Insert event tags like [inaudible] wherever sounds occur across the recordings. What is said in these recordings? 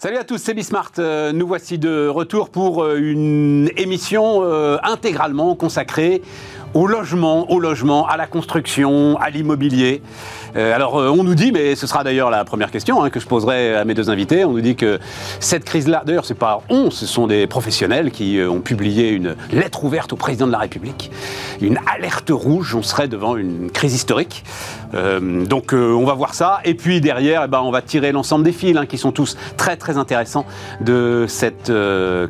Salut à tous, c'est Bismart. Euh, nous voici de retour pour euh, une émission euh, intégralement consacrée au logement, au logement, à la construction, à l'immobilier. Euh, alors, euh, on nous dit, mais ce sera d'ailleurs la première question hein, que je poserai à mes deux invités, on nous dit que cette crise-là, d'ailleurs, c'est pas on, ce sont des professionnels qui euh, ont publié une lettre ouverte au président de la République, une alerte rouge, on serait devant une crise historique. Donc, on va voir ça. Et puis derrière, eh ben, on va tirer l'ensemble des fils hein, qui sont tous très très intéressants de cette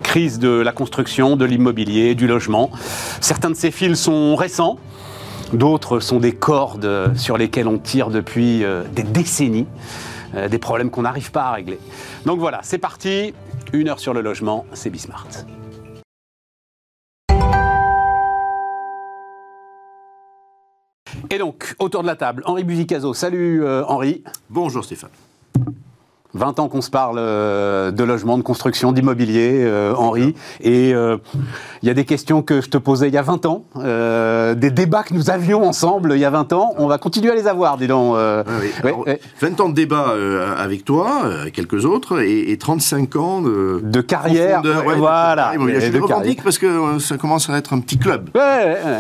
crise de la construction, de l'immobilier, du logement. Certains de ces fils sont récents. D'autres sont des cordes sur lesquelles on tire depuis euh, des décennies, euh, des problèmes qu'on n'arrive pas à régler. Donc voilà, c'est parti. Une heure sur le logement, c'est Bismart. Et donc, autour de la table, Henri Buzicazo. Salut euh, Henri. Bonjour Stéphane. 20 ans qu'on se parle euh, de logement, de construction, d'immobilier, euh, Henri. Et euh, il y a des questions que je te posais il y a 20 ans, euh, des débats que nous avions ensemble il y a 20 ans. On va continuer à les avoir, dis donc. euh. Ah oui. Ouais, Alors, ouais. 20 ans de débat euh, avec toi, euh, quelques autres, et, et 35 ans de, De carrière, ouais, de voilà. carrière Je le revendique parce que euh, ça commence à être un petit club.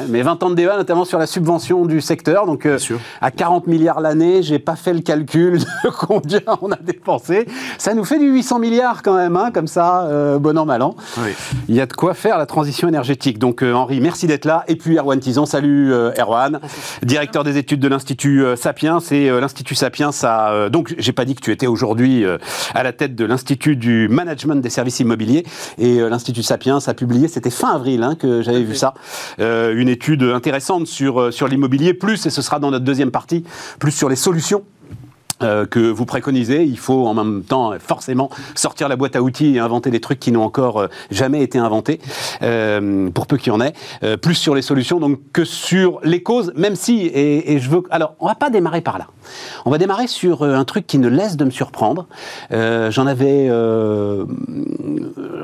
Mais 20 ans de débat, notamment sur la subvention du secteur. Donc, euh, à 40 milliards l'année, j'ai pas fait le calcul [laughs] de combien on a dépensé. Ça nous fait du 800 milliards quand même, hein, comme ça, euh, bon an, mal an. Oui. Il y a de quoi faire la transition énergétique. Donc, euh, Henri, merci d'être là. Et puis, Erwan Tizan, salut euh, Erwan, directeur des études de l'Institut euh, Sapiens. Et euh, l'Institut Sapiens, euh, donc, j'ai pas dit que tu étais aujourd'hui euh, à la tête de l'Institut du Management des services immobiliers. Et euh, l'Institut Sapiens a publié, c'était fin avril hein, que j'avais vu ça, euh, une étude intéressante sur, euh, sur l'immobilier, plus, et ce sera dans notre deuxième partie, plus sur les solutions euh, que vous préconisez. Il faut en même temps forcément sortir la boîte à outils et inventer des trucs qui n'ont encore euh, jamais été inventés, euh, pour peu qu'il y en ait. Euh, plus sur les solutions donc que sur les causes, même si et, et je veux. Alors, on va pas démarrer par là. On va démarrer sur un truc qui ne laisse de me surprendre. J'en avais,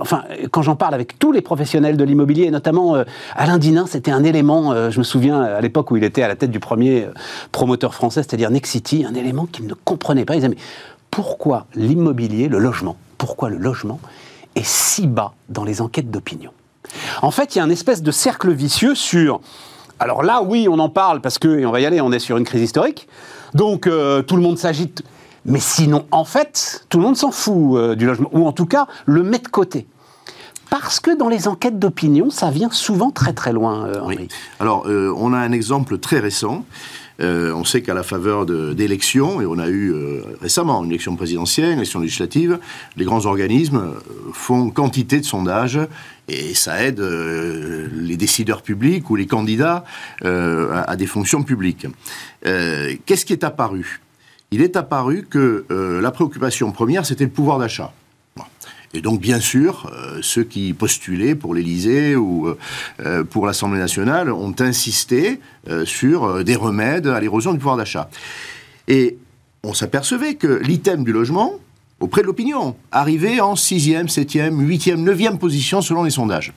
enfin, quand j'en parle avec tous les professionnels de l'immobilier, et notamment Alain Dinin, c'était un élément. je me souviens à l'époque où il était à la tête du premier promoteur français, c'est-à-dire Nexity, un élément qu'il ne comprenait pas. Il disait mais pourquoi l'immobilier, le logement, pourquoi le logement est si bas dans les enquêtes d'opinion? En fait, il y a un espèce de cercle vicieux sur. Alors là, oui, on en parle parce que, et on va y aller, on est sur une crise historique. Donc euh, tout le monde s'agite. Mais sinon, en fait, tout le monde s'en fout euh, du logement, ou en tout cas le met de côté. Parce que dans les enquêtes d'opinion, ça vient souvent très très loin, euh, Henri. Oui. Alors, on a un exemple très récent. Euh, on sait qu'à la faveur d'élections, et on a eu euh, récemment une élection présidentielle, une élection législative, les grands organismes euh, font quantité de sondages et ça aide les décideurs publics ou les candidats à, des fonctions publiques. Qu'est-ce qui est apparu? Il est apparu que la préoccupation première, c'était le pouvoir d'achat. Et donc, bien sûr, euh, ceux qui postulaient pour l'Élysée ou euh, euh, pour l'Assemblée nationale ont insisté sur des remèdes à l'érosion du pouvoir d'achat. Et on s'apercevait que l'item du logement, auprès de l'opinion, arrivait en sixième, septième, huitième, neuvième position selon les sondages.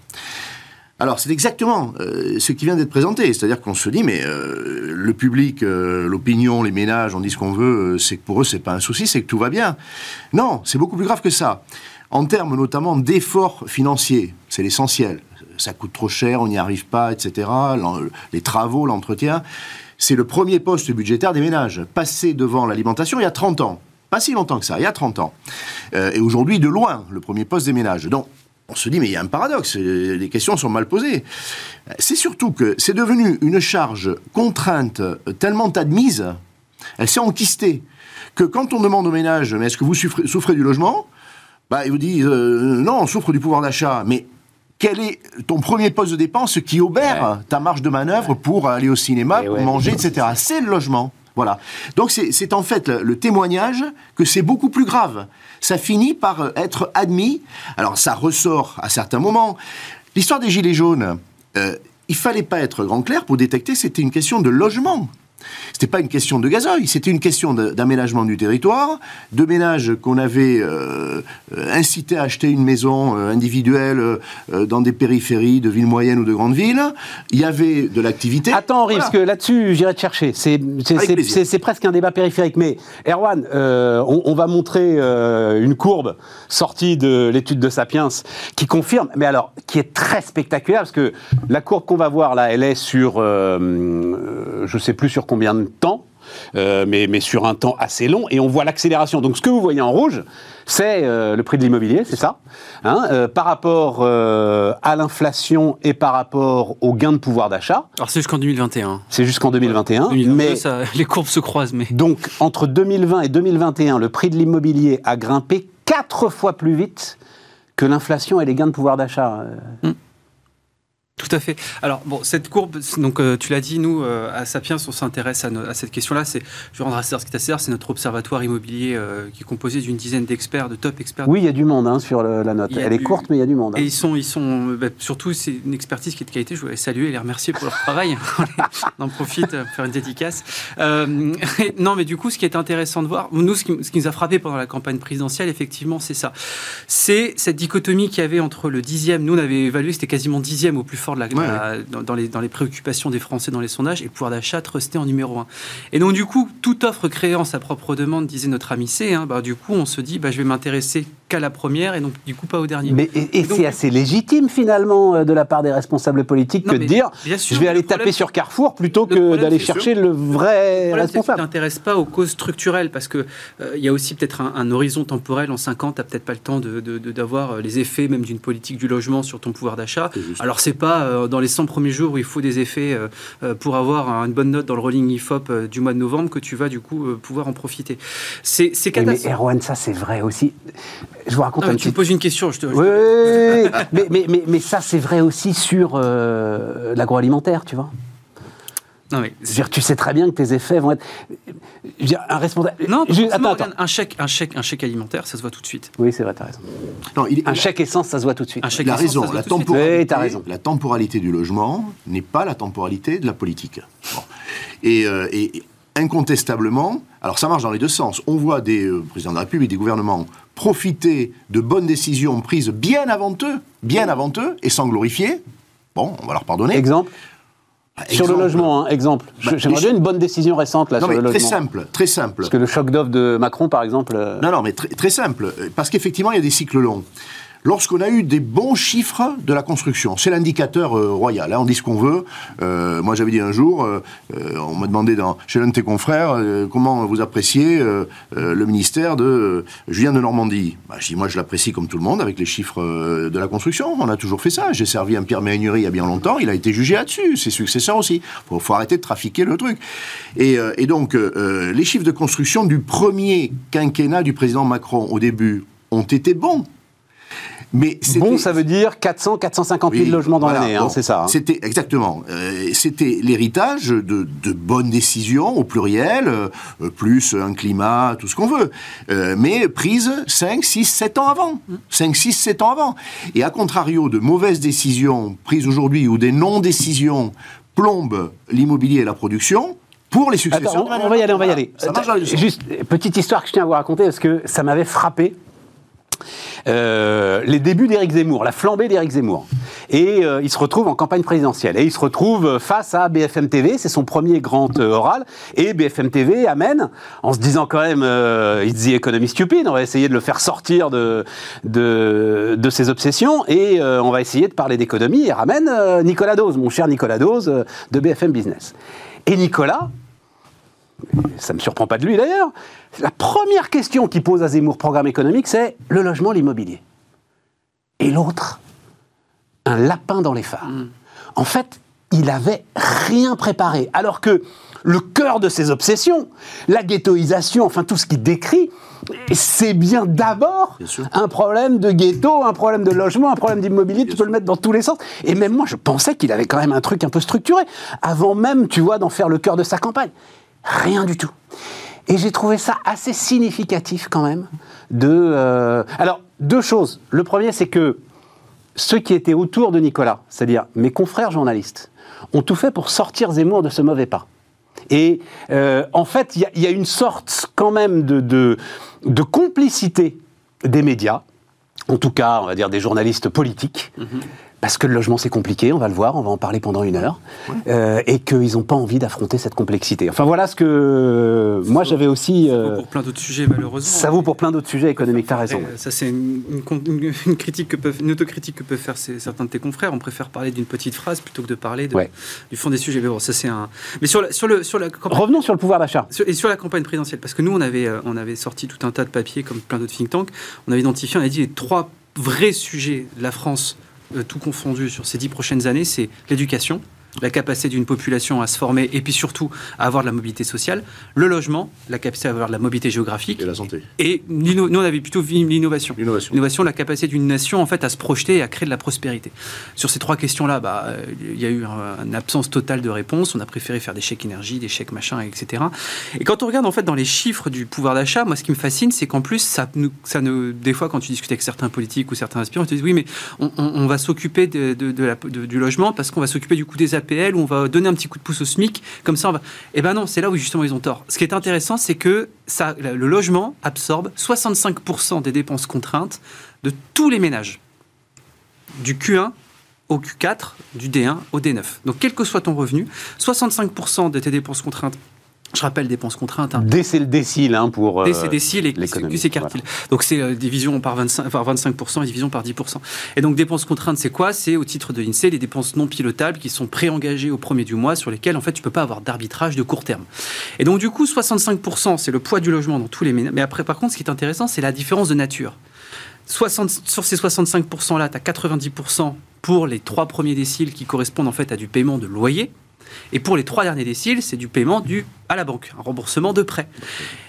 Alors, c'est exactement ce qui vient d'être présenté. C'est-à-dire qu'on se dit, mais le public, l'opinion, les ménages, on dit ce qu'on veut, c'est que pour eux, c'est pas un souci, c'est que tout va bien. Non, c'est beaucoup plus grave que ça. En termes notamment d'efforts financiers, c'est l'essentiel. Ça coûte trop cher, on n'y arrive pas, etc. Les travaux, l'entretien. C'est le premier poste budgétaire des ménages. Passé devant l'alimentation il y a 30 ans. Pas si longtemps que ça, il y a 30 ans. Euh, et aujourd'hui, de loin, le premier poste des ménages. Donc, on se dit, mais il y a un paradoxe, euh, les questions sont mal posées. C'est surtout que c'est devenu une charge contrainte tellement admise, elle s'est enquistée, que quand on demande aux ménages, mais est-ce que vous souffrez du logement? Bah, Ils vous disent, euh, non, on souffre du pouvoir d'achat. Mais quel est ton premier poste de dépense qui obère ta marge de manœuvre pour aller au cinéma, Eh pour ouais. manger, etc. C'est le logement. Voilà. Donc c'est en fait le, témoignage que c'est beaucoup plus grave. Ça finit par euh, être admis. Alors ça ressort à certains moments. L'histoire des gilets jaunes, euh, il fallait pas être grand clair pour détecter c'était une question de logement. C'était pas une question de gazoil, c'était une question d'aménagement du territoire, de ménages qu'on avait euh, incité à acheter une maison euh, individuelle euh, dans des périphéries de villes moyennes ou de grandes villes. Il y avait de l'activité. Attends, Henri, parce que là-dessus, j'irai te chercher. C'est presque un débat périphérique. Mais Erwan, on, on, va montrer une courbe sortie de l'étude de Sapiens qui confirme, mais alors, qui est très spectaculaire, parce que la courbe qu'on va voir là, elle est sur, je sais plus sur combien de temps, euh, mais, mais, sur un temps assez long, et on voit l'accélération. Donc ce que vous voyez en rouge, c'est euh, le prix de l'immobilier, c'est ça, hein, euh, par rapport à l'inflation et par rapport au gain de pouvoir d'achat. Alors c'est jusqu'en 2021. C'est jusqu'en 2021. mais [laughs] les courbes se croisent. Mais... Donc entre 2020 et 2021, le prix de l'immobilier a grimpé quatre fois plus vite que l'inflation et les gains de pouvoir d'achat. Hmm. Tout à fait. Alors bon, cette courbe, donc euh, tu l'as dit, nous euh, à Sapiens, on s'intéresse à, cette question-là. C'est, je vais rendre à ce qui est c'est notre observatoire immobilier euh, qui est composé d'une dizaine d'experts, de top experts. Oui, il y a du monde hein, sur la note. Elle est courte, mais il y a du monde. Hein. Et ils sont, ils sont, bah, surtout c'est une expertise qui est de qualité. Je voulais saluer et les remercier pour leur travail. [laughs] on en profite faire une dédicace. non, mais du coup, ce qui est intéressant de voir, nous, ce qui, ce qui nous a frappé pendant la campagne présidentielle, effectivement, c'est ça. C'est cette dichotomie qu'il y avait entre le dixième. Nous, on avait évalué, c'était quasiment dixième au plus fort de la, dans, les, dans, les, préoccupations des Français dans les sondages, et le pouvoir d'achat restait en numéro un. Et donc, du coup, toute offre en sa propre demande, disait notre ami C, hein, bah, du coup, on se dit, bah, je vais m'intéresser qu'à la première, et donc, du coup, pas au dernier. Mais, et, c'est assez légitime, finalement, euh, de la part des responsables politiques, que de dire, je vais aller taper sur Carrefour plutôt que d'aller chercher le vrai le responsable. Ça ne t'intéresse pas aux causes structurelles, parce qu'il euh, il y a aussi peut-être un, horizon temporel. En 5 ans, tu n'as peut-être pas le temps d'avoir de, de, euh, les effets même d'une politique du logement sur ton pouvoir d'achat. Alors, c'est pas euh, dans les 100 premiers jours où il faut des effets euh, euh, pour avoir une bonne note dans le rolling IFOP du mois de novembre que tu vas du coup pouvoir en profiter. C'est Mais Erwan, ça c'est vrai aussi. Je vous raconte un Tu me poses une question, je te. Oui, [laughs] mais, mais, mais, mais, ça c'est vrai aussi sur l'agroalimentaire, tu vois. Non, mais... Dire, tu sais très bien que tes effets vont être. Dire, un responsable. Non, attends, attends. Un, chèque, un, chèque, un chèque alimentaire, ça se voit tout de suite. Oui, c'est vrai, tu as raison. Non, il... Un chèque essence, ça se voit tout de suite. Un chèque raison. La temporalité, oui, raison. La temporalité du logement n'est pas la temporalité de la politique. Bon. Et, euh, et, incontestablement, alors ça marche dans les deux sens. On voit des euh, présidents de la République, des gouvernements profiter de bonnes décisions prises bien avant eux, bien avant eux, et sans glorifier. Bon, on va leur pardonner. Exemple bah, sur le logement, hein, exemple. Bah, J'aimerais bien une bonne décision récente là, sur le logement. Très simple, très simple. Parce que le choc d'offre de Macron, par exemple. Euh, non, non, mais très, très simple. Parce qu'effectivement, il y a des cycles longs lorsqu'on a eu des bons chiffres de la construction. C'est l'indicateur euh, royal. Hein, on dit ce qu'on veut. Euh, moi, j'avais dit un jour, euh, on m'a demandé dans, chez l'un de tes confrères comment vous appréciez le ministère de Julien de Normandie. Bah, je dis, moi, je l'apprécie comme tout le monde avec les chiffres de la construction. On a toujours fait ça. J'ai servi un Pierre Mérignerie il y a bien longtemps. Il a été jugé là-dessus. Ses successeurs aussi. Il faut, arrêter de trafiquer le truc. Et donc, les chiffres de construction du premier quinquennat du président Macron au début ont été bons. Mais bon, ça veut dire 400, 450 000 logements dans l'année, hein, c'est ça. Hein. C'était exactement. Euh, c'était l'héritage de, de, bonnes décisions au pluriel, euh, plus un climat, tout ce qu'on veut, euh, mais prises 5, 6, 7 ans avant. 5, 6, 7 ans avant. Et à contrario de mauvaises décisions prises aujourd'hui ou des non-décisions plombent l'immobilier et la production, pour les successeurs. on, va y aller, on va y aller. Juste, petite histoire que je tiens à vous raconter parce que ça m'avait frappé. Euh, les débuts d'Éric Zemmour, la flambée d'Éric Zemmour. Et euh, il se retrouve en campagne présidentielle. Et il se retrouve face à BFM TV, c'est son premier grand euh, oral. Et BFM TV amène, en se disant quand même, it's the economy stupid, on va essayer de le faire sortir de, de, de ses obsessions, et on va essayer de parler d'économie, et ramène Nicolas Dose, mon cher Nicolas Dose, de BFM Business. Et Nicolas, ça ne me surprend pas de lui d'ailleurs, la première question qu'il pose à Zemmour, programme économique, c'est le logement, l'immobilier. Et l'autre, un lapin dans les phares. Mm. En fait, il avait rien préparé. Alors que le cœur de ses obsessions, la ghettoisation, enfin tout ce qu'il décrit, c'est bien d'abord un problème de ghetto, un problème de logement, un problème d'immobilier, tu peux le mettre dans tous les sens. Et même moi, je pensais qu'il avait quand même un truc un peu structuré, avant même, tu vois, d'en faire le cœur de sa campagne. Rien du tout. Et j'ai trouvé ça assez significatif quand même. Euh, alors, deux choses. Le premier, c'est que ceux qui étaient autour de Nicolas, c'est-à-dire mes confrères journalistes, ont tout fait pour sortir Zemmour de ce mauvais pas. Et euh, en fait, il y, a- une sorte quand même de, complicité des médias, en tout cas, on va dire des journalistes politiques. Parce que le logement c'est compliqué, on va le voir, on va en parler pendant une heure, euh, et qu'ils n'ont pas envie d'affronter cette complexité. Enfin voilà ce que moi j'avais aussi. euh, Pour plein d'autres sujets, malheureusement. ça vaut pour plein d'autres sujets économiques, t'as raison. Après, Ça, c'est une, critique que peuvent, une autocritique que peuvent faire ces- certains de tes confrères. On préfère parler d'une petite phrase plutôt que de parler de- Ouais. du fond des sujets. Mais bon, ça, c'est un. Mais sur la, sur le, sur la campagne. Revenons sur le pouvoir d'achat. Et sur la campagne présidentielle, parce que nous, on avait, euh, on avait sorti tout un tas de papiers, comme plein d'autres think tanks. On avait identifié, on a dit les trois vrais sujets de la France, euh, tout confondu, sur ces dix prochaines années c'est l'éducation, la capacité d'une population à se former et puis surtout à avoir de la mobilité sociale, le logement, la capacité à avoir de la mobilité géographique, Et la santé. et nous, on avait plutôt vu l'innovation. L'innovation. L'innovation, la capacité d'une nation en fait à se projeter et à créer de la prospérité. Sur ces trois questions-là, bah, il y a eu un- une absence totale de réponse. On a préféré faire des chèques énergie, des chèques machin, etc. Et quand on regarde en fait dans les chiffres du pouvoir d'achat, moi, ce qui me fascine, c'est qu'en plus, ça, nous, ça ne, des fois, quand tu discutes avec certains politiques ou certains aspirants, ils te disent oui, mais on, on- on va s'occuper de, de- de du logement parce qu'on va s'occuper du coût des Ou on va donner un petit coup de pouce au SMIC. Comme ça, on va. Eh ben non, c'est là où justement ils ont tort. Ce qui est intéressant, c'est que ça, le logement absorbe 65% des dépenses contraintes de tous les ménages, du Q1 au Q4, du D1 au D9. Donc, quel que soit ton revenu, 65% de tes dépenses contraintes. Je rappelle dépenses contraintes. hein, D, c'est le décile hein, pour. euh, D, c'est décile et Q, c'est quartile. Donc c'est euh, division par 25, par 25% et division par 10%. Et donc dépenses contraintes, c'est quoi? C'est au titre de l'INSEE les dépenses non pilotables qui sont préengagées au premier du mois sur lesquelles en fait tu peux pas avoir d'arbitrage de court terme. Et donc du coup 65% c'est le poids du logement dans tous les ménages. Mais après par contre ce qui est intéressant c'est la différence de nature. 60, sur ces 65% là, tu as 90% pour les trois premiers déciles qui correspondent en fait à du paiement de loyer. Et pour les trois derniers déciles, c'est du paiement dû à la banque, un remboursement de prêt.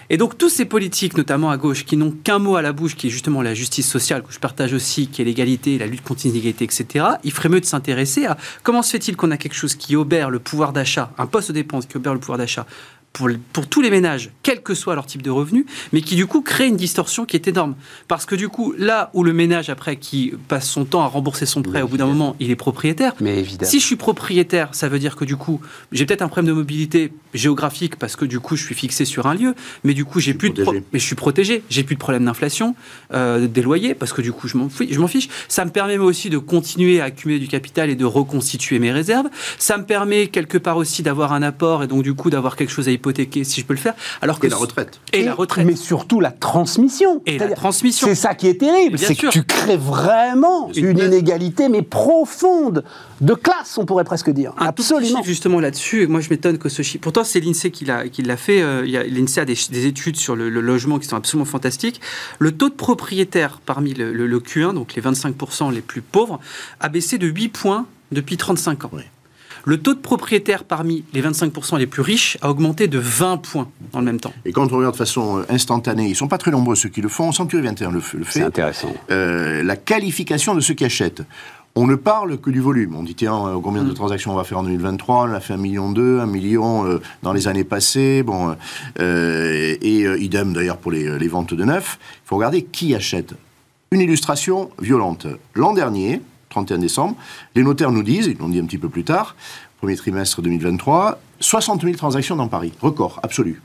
Et donc, tous ces politiques, notamment à gauche, qui n'ont qu'un mot à la bouche, qui est justement la justice sociale, que je partage aussi, qui est l'égalité, la lutte contre l'inégalité, etc., il ferait mieux de s'intéresser à comment se fait-il qu'on a quelque chose qui obère le pouvoir d'achat, un poste de dépense qui obère le pouvoir d'achat pour, pour tous les ménages, quel que soit leur type de revenu, mais qui du coup crée une distorsion qui est énorme. Parce que du coup, là où le ménage, après, qui passe son temps à rembourser son prêt, au bout d'un moment, il est propriétaire, Mais évidemment. si je suis propriétaire, ça veut dire que du coup, j'ai peut-être un problème de mobilité géographique parce que du coup, je suis fixé sur un lieu, mais du coup, j'ai plus de mais je suis protégé, j'ai plus de problème d'inflation, euh, des loyers parce que du coup, je m'en fiche, je m'en fiche. Ça me permet moi aussi de continuer à accumuler du capital et de reconstituer mes réserves. Ça me permet quelque part aussi d'avoir un apport et donc du coup d'avoir quelque chose à hypothéquer si je peux le faire. Alors que Et la retraite. et la retraite. Mais surtout la transmission. Et la transmission. C'est ça qui est terrible, Bien c'est que sûr. tu crées vraiment Une inégalité, mais profonde, de classe, on pourrait presque dire. Un tout Absolument. chiffre justement là-dessus, et moi je m'étonne que ce chiffre. Pourtant, c'est l'INSEE qui l'a, fait. euh, il y a- L'INSEE a des, des études sur le, le logement qui sont absolument fantastiques. Le taux de propriétaire parmi le, le- le Q1, donc les 25% les plus pauvres, a baissé de 8 points depuis 35 ans. Oui. Le taux de propriétaire parmi les 25% les plus riches a augmenté de 20 points dans le même temps. Et quand on regarde de façon euh, instantanée, ils sont pas très nombreux ceux qui le font, Century 21 le, le C'est fait, intéressant. euh, la qualification de ceux qui achètent. On ne parle que du volume. On dit, tiens, euh, combien de transactions on va faire en 2023 On a fait un million deux, un million euh, dans les années passées. Bon, euh, et euh, idem d'ailleurs pour les, les ventes de neuf. Il faut regarder qui achète. Une illustration violente. L'an dernier, 31 décembre, les notaires nous disent, ils l'ont dit un petit peu plus tard, premier trimestre 2023, 60 000 transactions dans Paris. Record absolu.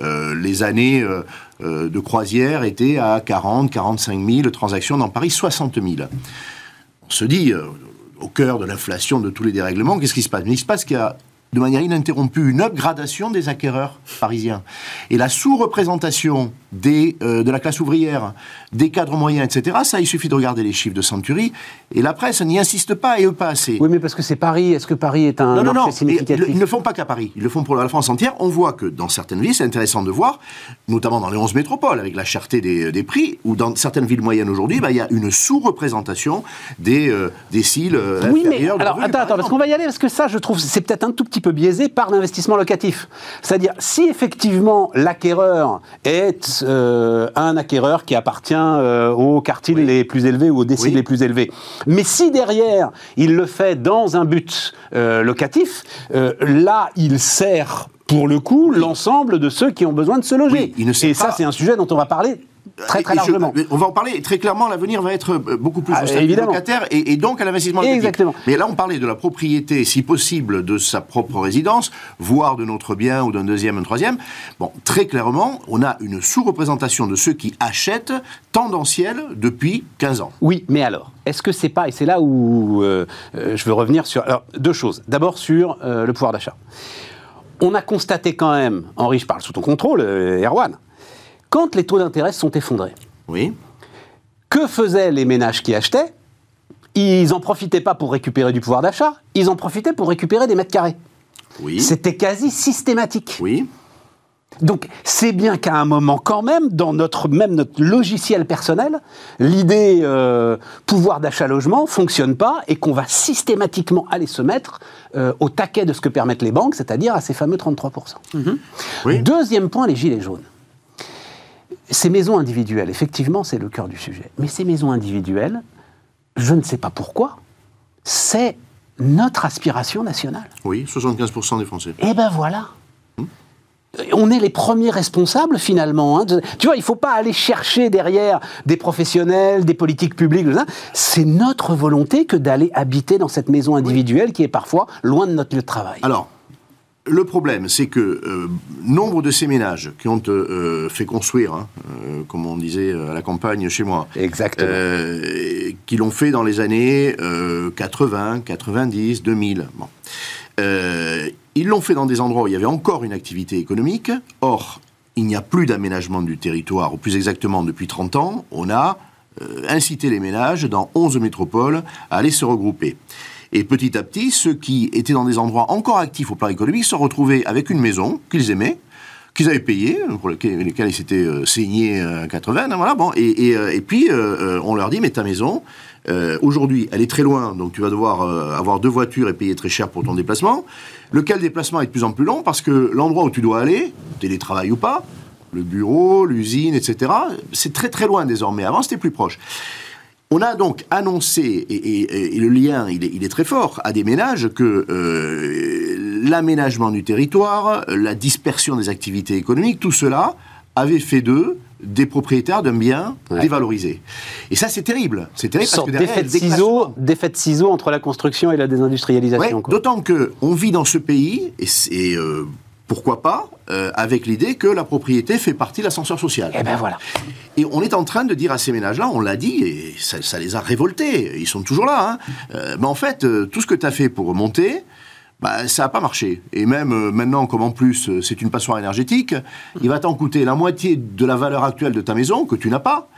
Euh, les années euh, euh, de croisière étaient à 40, 45 000 transactions dans Paris, 60 000. On se dit, au cœur de l'inflation, de tous les dérèglements, qu'est-ce qui se passe? Il se passe qu'il y a de manière ininterrompue une upgradation des acquéreurs parisiens. Et la sous-représentation des, euh, de la classe ouvrière, des cadres moyens, etc., ça, il suffit de regarder les chiffres de Century, et la presse n'y insiste pas, et eux pas assez. Oui, mais parce que c'est Paris. Est-ce que Paris est un Non, non, marché non. Et significatif ils ne le font pas qu'à Paris. Ils le font pour la France entière. On voit que dans certaines villes, c'est intéressant de voir, notamment dans les 11 métropoles, avec la cherté des, des prix, ou dans certaines villes moyennes aujourd'hui, bah, il y a une sous-représentation des, euh, des ciles euh, Oui, mais alors attends, attends, parce qu'on va y aller, parce que ça, je trouve, c'est peut-être un tout petit peu biaisé par l'investissement locatif. C'est-à-dire, si effectivement l'acquéreur est euh, un acquéreur qui appartient euh, aux quartiers les plus élevés ou aux déciles Oui. les plus élevés, mais si derrière il le fait dans un but euh, locatif, là il sert pour le coup l'ensemble de ceux qui ont besoin de se loger. Oui, il ne sert Et ça, c'est un sujet dont on va parler très très largement. on va en parler très clairement. L'avenir va être beaucoup plus ah, locataire et, et, donc à l'investissement. Exactement. Mais là, on parlait de la propriété, si possible, de sa propre résidence, voire de notre bien ou d'un deuxième, un troisième. Bon, très clairement, on a une sous-représentation de ceux qui achètent tendancielle depuis 15 ans. Oui, mais alors, est-ce que c'est pas, et c'est là où euh, euh, je veux revenir sur alors, deux choses. D'abord sur euh, le pouvoir d'achat. On a constaté quand même, Henri, je parle sous ton contrôle, Erwan, quand les taux d'intérêt sont effondrés. Oui. Que faisaient les ménages qui achetaient? Ils n'en profitaient pas pour récupérer du pouvoir d'achat, ils en profitaient pour récupérer des mètres carrés. Oui. C'était quasi systématique. Oui. Donc c'est bien qu'à un moment quand même, dans notre même notre logiciel personnel, l'idée euh, pouvoir d'achat logement fonctionne pas et qu'on va systématiquement aller se mettre euh, au taquet de ce que permettent les banques, c'est-à-dire à ces fameux 33%. Oui. Deuxième point, les gilets jaunes. Ces maisons individuelles, effectivement, c'est le cœur du sujet. Mais ces maisons individuelles, je ne sais pas pourquoi, c'est notre aspiration nationale. Oui, 75% des Français. Eh ben voilà on est les premiers responsables finalement. Hein. Tu vois, il ne faut pas aller chercher derrière des professionnels, des politiques publiques. C'est notre volonté que d'aller habiter dans cette maison individuelle qui est parfois loin de notre lieu de travail. Alors, le problème, c'est que euh, nombre de ces ménages qui ont euh, fait construire, hein, euh, comme on disait à la campagne chez moi, Exactement. qui l'ont fait dans les années 80, 90, 2000. Bon. Ils l'ont fait dans des endroits où il y avait encore une activité économique. Or, il n'y a plus d'aménagement du territoire, ou plus exactement depuis 30 ans, on a euh, incité les ménages dans 11 métropoles à aller se regrouper. Et petit à petit, ceux qui étaient dans des endroits encore actifs au plan économique se retrouvaient avec une maison qu'ils aimaient, qu'ils avaient payée, pour lesquels, ils s'étaient euh, saignés à 80, voilà, bon, et, euh, et, puis on leur dit, mais ta maison, aujourd'hui, elle est très loin, donc tu vas devoir avoir deux voitures et payer très cher pour ton déplacement lequel déplacement est de plus en plus long parce que l'endroit où tu dois aller, télétravail ou pas, le bureau, l'usine, etc., c'est très très loin désormais. Avant, c'était plus proche. On a donc annoncé, et, le lien, il est, très fort, à des ménages que euh, l'aménagement du territoire, la dispersion des activités économiques, tout cela avait fait d'eux des propriétaires d'un bien dévalorisé. Et ça, c'est terrible. C'est terrible parce que d'effet de, ciseaux, de ciseaux entre la construction et la désindustrialisation. D'autant qu'on vit dans ce pays, et, c'est euh, pourquoi pas, euh, avec l'idée que la propriété fait partie de l'ascenseur social. Et eh ben voilà. Et on est en train de dire à ces ménages-là, on l'a dit, et ça, les a révoltés, ils sont toujours là, hein. euh, mais en fait, tout ce que tu as fait pour remonter, bah, ça n'a pas marché. Et même euh, maintenant, comme en plus euh, c'est une passoire énergétique, il va t'en coûter la moitié de la valeur actuelle de ta maison, que tu n'as pas,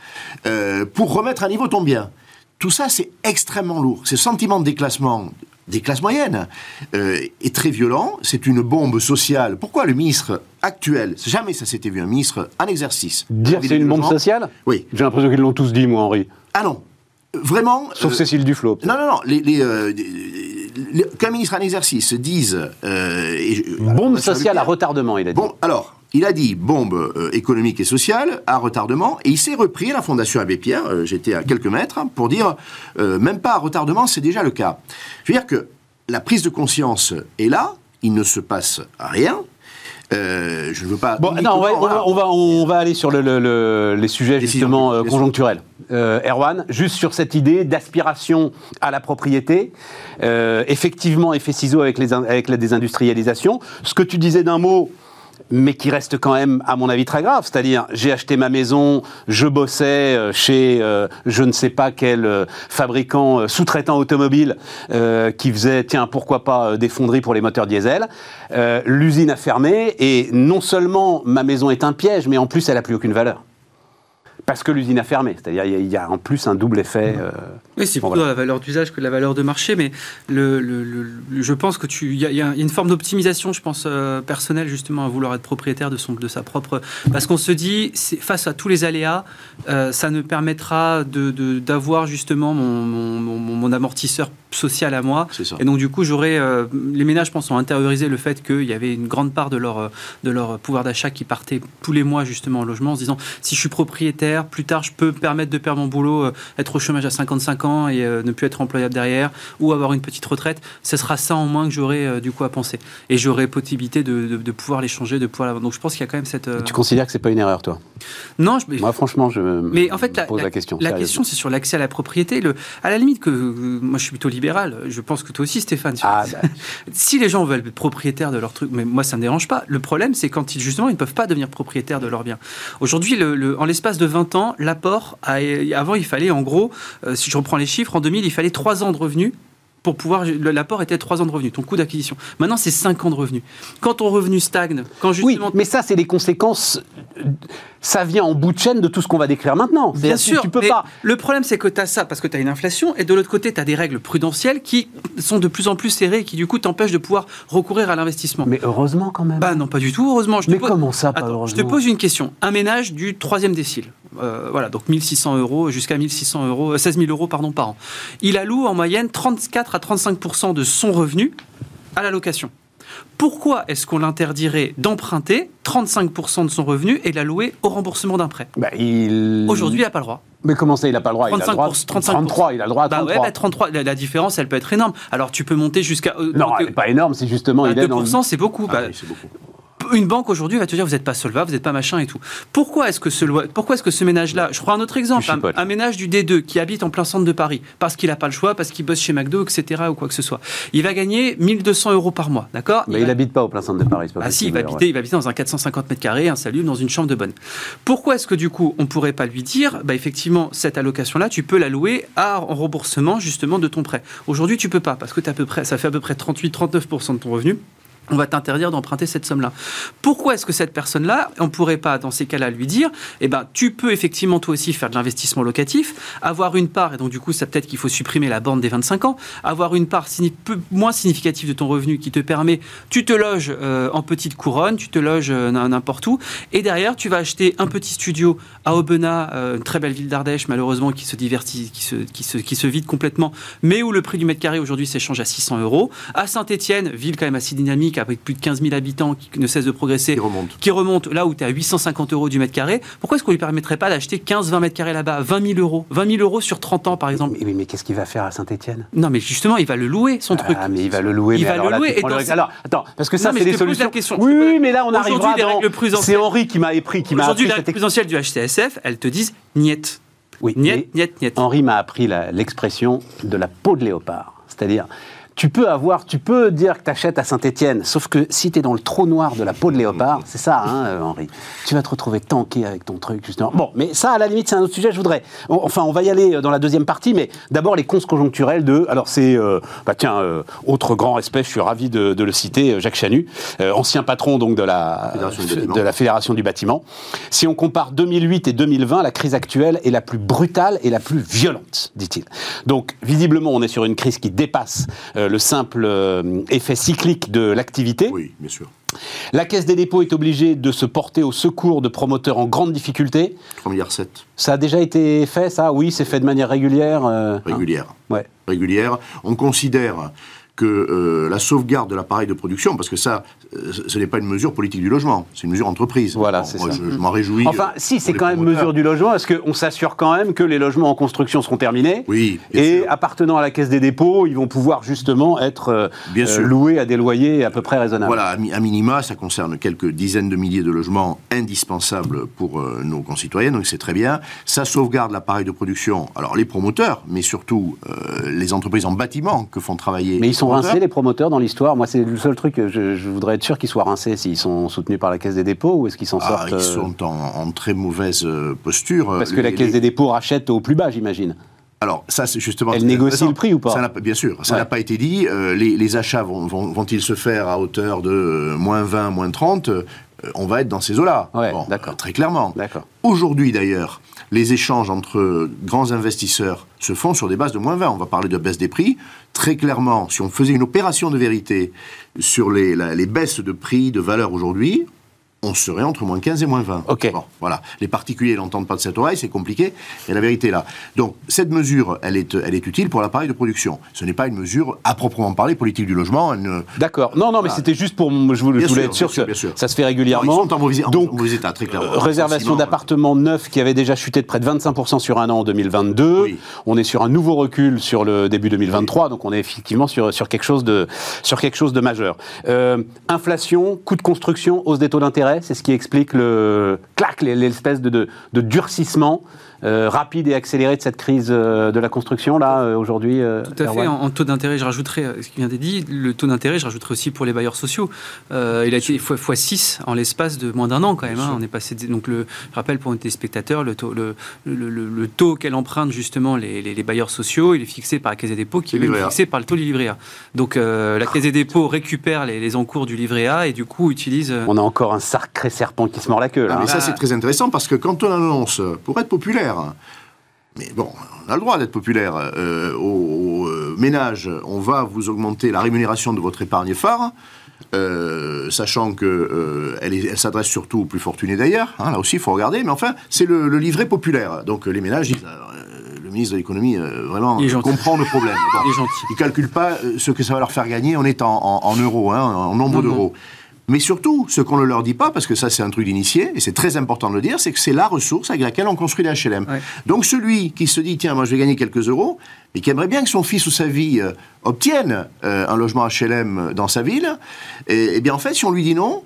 euh, pour remettre à niveau ton bien. Tout ça, c'est extrêmement lourd. Ce sentiment de déclassement des classes moyennes est très violent. C'est une bombe sociale. Pourquoi le ministre actuel, jamais ça s'était vu, un ministre en exercice. Dire c'est une bombe sociale Oui. J'ai l'impression qu'ils l'ont tous dit, moi, Henri. Ah non. Vraiment. Sauf Cécile Duflot. Non, non, non. les, qu'un ministre en exercice dise... Euh, bombe sociale à retardement, il a dit. Bon, alors, il a dit bombe euh, économique et sociale à retardement, et il s'est repris à la Fondation Abbé Pierre, euh, j'étais à quelques mètres, pour dire, même pas à retardement, c'est déjà le cas. Je veux dire que la prise de conscience est là, il ne se passe rien, euh, je ne veux pas. Bon, non, on, va, on, va, on, va, aller sur le, les sujets justement conjoncturels. Euh, Erwan, juste sur cette idée d'aspiration à la propriété, euh, effectivement, effet ciseau avec, les, avec la désindustrialisation. Ce que tu disais d'un mot, mais qui reste quand même, à mon avis, très grave. C'est-à-dire, j'ai acheté ma maison, je bossais euh, chez euh, je ne sais pas quel euh, fabricant sous-traitant automobile qui faisait, tiens, pourquoi pas des fonderies pour les moteurs diesel. L'usine a fermé et non seulement ma maison est un piège, mais en plus, elle n'a plus aucune valeur parce que l'usine a fermé. C'est-à-dire il y, a en plus un double effet. Euh, oui, c'est plutôt la valeur d'usage que la valeur de marché, mais le, je pense que tu, il y, a une forme d'optimisation, je pense euh, personnelle justement à vouloir être propriétaire de son, de sa propre, parce qu'on se dit face à tous les aléas, euh, ça ne permettra de, d'avoir justement mon, mon, mon, amortisseur social à moi. Et donc, du coup, j'aurais. euh, les ménages, je pense, ont intériorisé le fait qu'il y avait une grande part de leur, euh, de leur pouvoir d'achat qui partait tous les mois, justement, en logement, en se disant si je suis propriétaire, plus tard, je peux me permettre de perdre mon boulot, euh, être au chômage à 55 ans et euh, ne plus être employable derrière, ou avoir une petite retraite. Ce sera ça en moins que j'aurai, euh, du coup, à penser. Et j'aurai possibilité de, de, de pouvoir les changer, de pouvoir l'avoir. Donc, je pense qu'il y a quand même cette. Tu considères que c'est pas une erreur, toi? Non, je. Moi, franchement, je Mais en fait, me pose la, la- question. la question, c'est sur l'accès à la propriété. Le, à la limite, que moi, je suis plutôt libéral. Je pense que toi aussi, Stéphane. Ah, bah, [laughs] Si les gens veulent être propriétaires de leur truc, mais moi, ça ne me dérange pas. Le problème, c'est quand ils, justement, ils ne peuvent pas devenir propriétaires de leurs biens. Aujourd'hui, le, le- en l'espace de 20 ans, l'apport, a- avant, il fallait, en gros, euh, si je reprends les chiffres, en 2000, il fallait 3 ans de revenus. Pour pouvoir, l'apport était 3 ans de revenus, ton coût d'acquisition. Maintenant, c'est 5 ans de revenus. Quand ton revenu stagne, quand oui, justement. mais ça, c'est les conséquences. Ça vient en bout de chaîne de tout ce qu'on va décrire maintenant. Bien sûr, tu peux mais pas. le problème c'est que tu as ça parce que tu as une inflation et de l'autre côté tu as des règles prudentielles qui sont de plus en plus serrées et qui du coup t'empêchent de pouvoir recourir à l'investissement. Mais heureusement quand même. Bah non, pas du tout, heureusement. Je mais pose- comment ça, pas Attends, je te heureusement pose une question. Un ménage du troisième décile, euh, voilà, donc 1600 euros jusqu'à 1600 euros, euh, 16 000 euros pardon, par an. Il alloue en moyenne 34 à 35% de son revenu à la location. Pourquoi est-ce qu'on l'interdirait d'emprunter 35% de son revenu et de l'allouer au remboursement d'un prêt? Bah, il... Aujourd'hui, il n'a pas le droit. Mais comment ça, il n'a pas le droit? Il a le droit 35%, 35%. 33, il a le droit à Bah 33. ouais, bah 33, la, la différence, elle peut être énorme. Alors tu peux monter jusqu'à. euh, non, donc, elle n'est pas énorme, c'est justement... bah, il est dans le- 2%, c'est beaucoup. Ah Bah, oui, c'est beaucoup. Une banque aujourd'hui va te dire vous n'êtes pas solvable, vous n'êtes pas machin et tout. Pourquoi est-ce que ce, pourquoi est-ce que ce ménage-là, je prends un autre exemple, un, ménage du D2 qui habite en plein centre de Paris, parce qu'il n'a pas le choix, parce qu'il bosse chez McDo, etc. ou quoi que ce soit, il va gagner 1200 euros par mois, d'accord? Mais Il va- n'habite pas au plein centre de Paris. c'est pas ah si, il va, habiter, il va habiter dans un 450 mètres carrés, insalubre, dans une chambre de bonne. Pourquoi est-ce que du coup, on pourrait pas lui dire, bah effectivement, cette allocation-là, tu peux la louer à, en remboursement justement de ton prêt? Aujourd'hui, tu peux pas, parce que t'as à peu près, ça fait à peu près 38-39% de ton revenu. On va t'interdire d'emprunter cette somme-là. Pourquoi est-ce que cette personne-là, on pourrait pas, dans ces cas-là, lui dire, eh ben, tu peux effectivement toi aussi faire de l'investissement locatif, avoir une part, et donc du coup, ça peut-être qu'il faut supprimer la bande des 25 ans, avoir une part moins significative de ton revenu qui te permet, tu te loges euh, en petite couronne, tu te loges euh, n'importe où, et derrière, tu vas acheter un petit studio à Aubenas, euh, une très belle ville d'Ardèche, malheureusement, qui se, qui se vide complètement, mais où le prix du mètre carré aujourd'hui s'échange à 600 euros. À Saint-Etienne, ville quand même assez dynamique, avec plus de 15 000 habitants qui ne cesse de progresser, remonte. qui remonte là où tu es à 850 euros du mètre carré, pourquoi est-ce qu'on lui permettrait pas d'acheter 15-20 mètres carrés là-bas, 20 000 euros 20 000 euros sur 30 ans, par exemple? Mais, mais- mais qu'est-ce qu'il va faire à Saint-Etienne Non, mais justement, il va le louer, son truc. Ah, mais il va le louer. Il mais va alors le louer, et dans le- Alors, attends, parce que ça, c'est des solutions. la question, Oui, mais là, on arrivera dans. C'est Henri qui m'a appris, qui m'a Aujourd'hui, la règle prudentielle du HTSF, elles te disent niet. Oui, Niet, niet, niet. Henri m'a appris l'expression de la peau de léopard. C'est-à-dire, tu peux avoir, tu peux dire que tu achètes à Saint-Etienne, sauf que si tu es dans le trou noir de la peau de léopard, c'est ça, hein, euh, Henri, tu vas te retrouver tanké avec ton truc, justement. Bon, mais ça, à la limite, c'est un autre sujet, je voudrais. Enfin, on va y aller euh, dans la deuxième partie, mais d'abord les cons conjoncturels de. Alors, c'est. euh, bah, tiens, euh, autre grand respect, je suis ravi de, de le citer, Jacques Chanu, euh, ancien patron donc de la, Fédération du bâtiment. de la Fédération du bâtiment. Si on compare 2008 et 2020, la crise actuelle est la plus brutale et la plus violente, dit-il. Donc, visiblement, on est sur une crise qui dépasse euh, le simple euh, effet cyclique de l'activité. Oui, bien sûr. La Caisse des dépôts est obligée de se porter au secours de promoteurs en grande difficulté. 3 milliards 7 Ça a déjà été fait, ça? Oui, c'est fait de manière régulière. euh, hein? Régulières. Ouais. régulière. On considère que euh, la sauvegarde de l'appareil de production, parce que ça, euh, ce n'est pas une mesure politique du logement, c'est une mesure entreprise. Voilà, c'est ça. Je, je m'en réjouis. Enfin, euh, si, c'est quand même mesure du logement, parce qu'on s'assure quand même que les logements en construction seront terminés. Oui, Et sûr. appartenant à la Caisse des dépôts, ils vont pouvoir justement être euh, Bien euh, sûr. loués à des loyers à peu près raisonnables. Voilà, à, mi- à minima, ça concerne quelques dizaines de milliers de logements indispensables pour euh, nos concitoyens, donc c'est très bien. Ça sauvegarde l'appareil de production, alors les promoteurs, mais surtout euh, les entreprises en bâtiment que font travailler. Mais ils sont rincés, les promoteurs, dans l'histoire. Moi, c'est le seul truc que je, je voudrais être sûr qu'ils soient rincés s'ils sont soutenus par la Caisse des dépôts ou est-ce qu'ils s'en Ah, sortent ils euh, sont en, en très mauvaise euh, posture. Parce que Les- la Caisse les- des dépôts rachète au plus bas, j'imagine. Alors, ça, c'est justement. Elle négocie le prix ou pas Ça Bien sûr, ça Ouais. n'a pas été dit. Euh, les, les achats vont, vont, vont-ils se faire à hauteur de euh, moins 20, moins 30 Euh, On va être dans ces eaux-là. Ouais, Bon, d'accord. euh, Très clairement. Aujourd'hui, d'ailleurs, les échanges entre grands investisseurs se font sur des bases de moins 20. On va parler de baisse des prix. Très clairement, si on faisait une opération de vérité sur les, la- les baisses de prix, de valeur aujourd'hui, on serait entre moins 15 et moins 20. Ok. Bon, voilà. Les particuliers n'entendent pas de cette oreille, c'est compliqué, et la vérité est là. Donc, cette mesure, elle est, elle est utile pour l'appareil de production. Ce n'est pas une mesure à proprement parler politique du logement. ne- D'accord. Non, non, mais c'était juste pour. Je voulais, sûr, être sûr bien sûr, que bien sûr. ça se fait Non, régulièrement. ils sont en mauvais, en Donc, mauvais état, très clairement. Euh, réservation d'appartements neufs qui avait déjà chuté de près de 25% sur un an en 2022. Oui. On est sur un nouveau recul sur le début 2023, donc on est effectivement sur, sur, quelque, chose de, sur quelque chose de majeur. Euh, inflation, coût de construction, hausse des taux d'intérêt, c'est ce qui explique le clac, l'espèce de, durcissement euh, rapide et accéléré de cette crise euh, de la construction, là, euh, aujourd'hui. euh, Tout à fait. En, en taux d'intérêt, je rajouterais euh, ce qui vient d'être dit. Le taux d'intérêt, je rajouterais aussi pour les bailleurs sociaux. Euh, il a été fois, fois 6 en l'espace de moins d'un an quand même. hein. On est passé. de- donc le je rappelle pour nos téléspectateurs, le taux, le, le, le- le taux qu'elle emprunte justement les, les- les bailleurs sociaux, il est fixé par la Caisse des dépôts, qui est fixé par le taux du livret A. Donc euh, la Caisse des dépôts récupère les, les encours du livret A et du coup utilise. euh, On a encore un sacré serpent qui se mord la queue, là. Ah, mais hein. ça, c'est très intéressant parce que quand on annonce, pour être populaire, mais bon, on a le droit d'être populaire, euh, aux, aux, euh, ménages, on va vous augmenter la rémunération de votre épargne phare, euh, sachant que euh, elle, est- s'adresse surtout aux plus fortunés d'ailleurs, hein, là aussi il faut regarder, mais enfin, c'est le, le livret populaire. Donc les ménages, euh, le ministre de l'économie, euh, vraiment, est comprend le problème. Bon. [laughs] Il est. Ils calculent pas ce que ça va leur faire gagner en étant en, en euros, hein, en nombre d'euros. Mais surtout, ce qu'on ne leur dit pas, parce que ça c'est un truc d'initié, et c'est très important de le dire, c'est que c'est la ressource avec laquelle on construit les HLM. Ouais. Donc celui qui se dit, tiens, moi je vais gagner quelques euros, et qui aimerait bien que son fils ou sa fille euh, obtienne euh, un logement HLM dans sa ville, et, et bien en fait, si on lui dit non,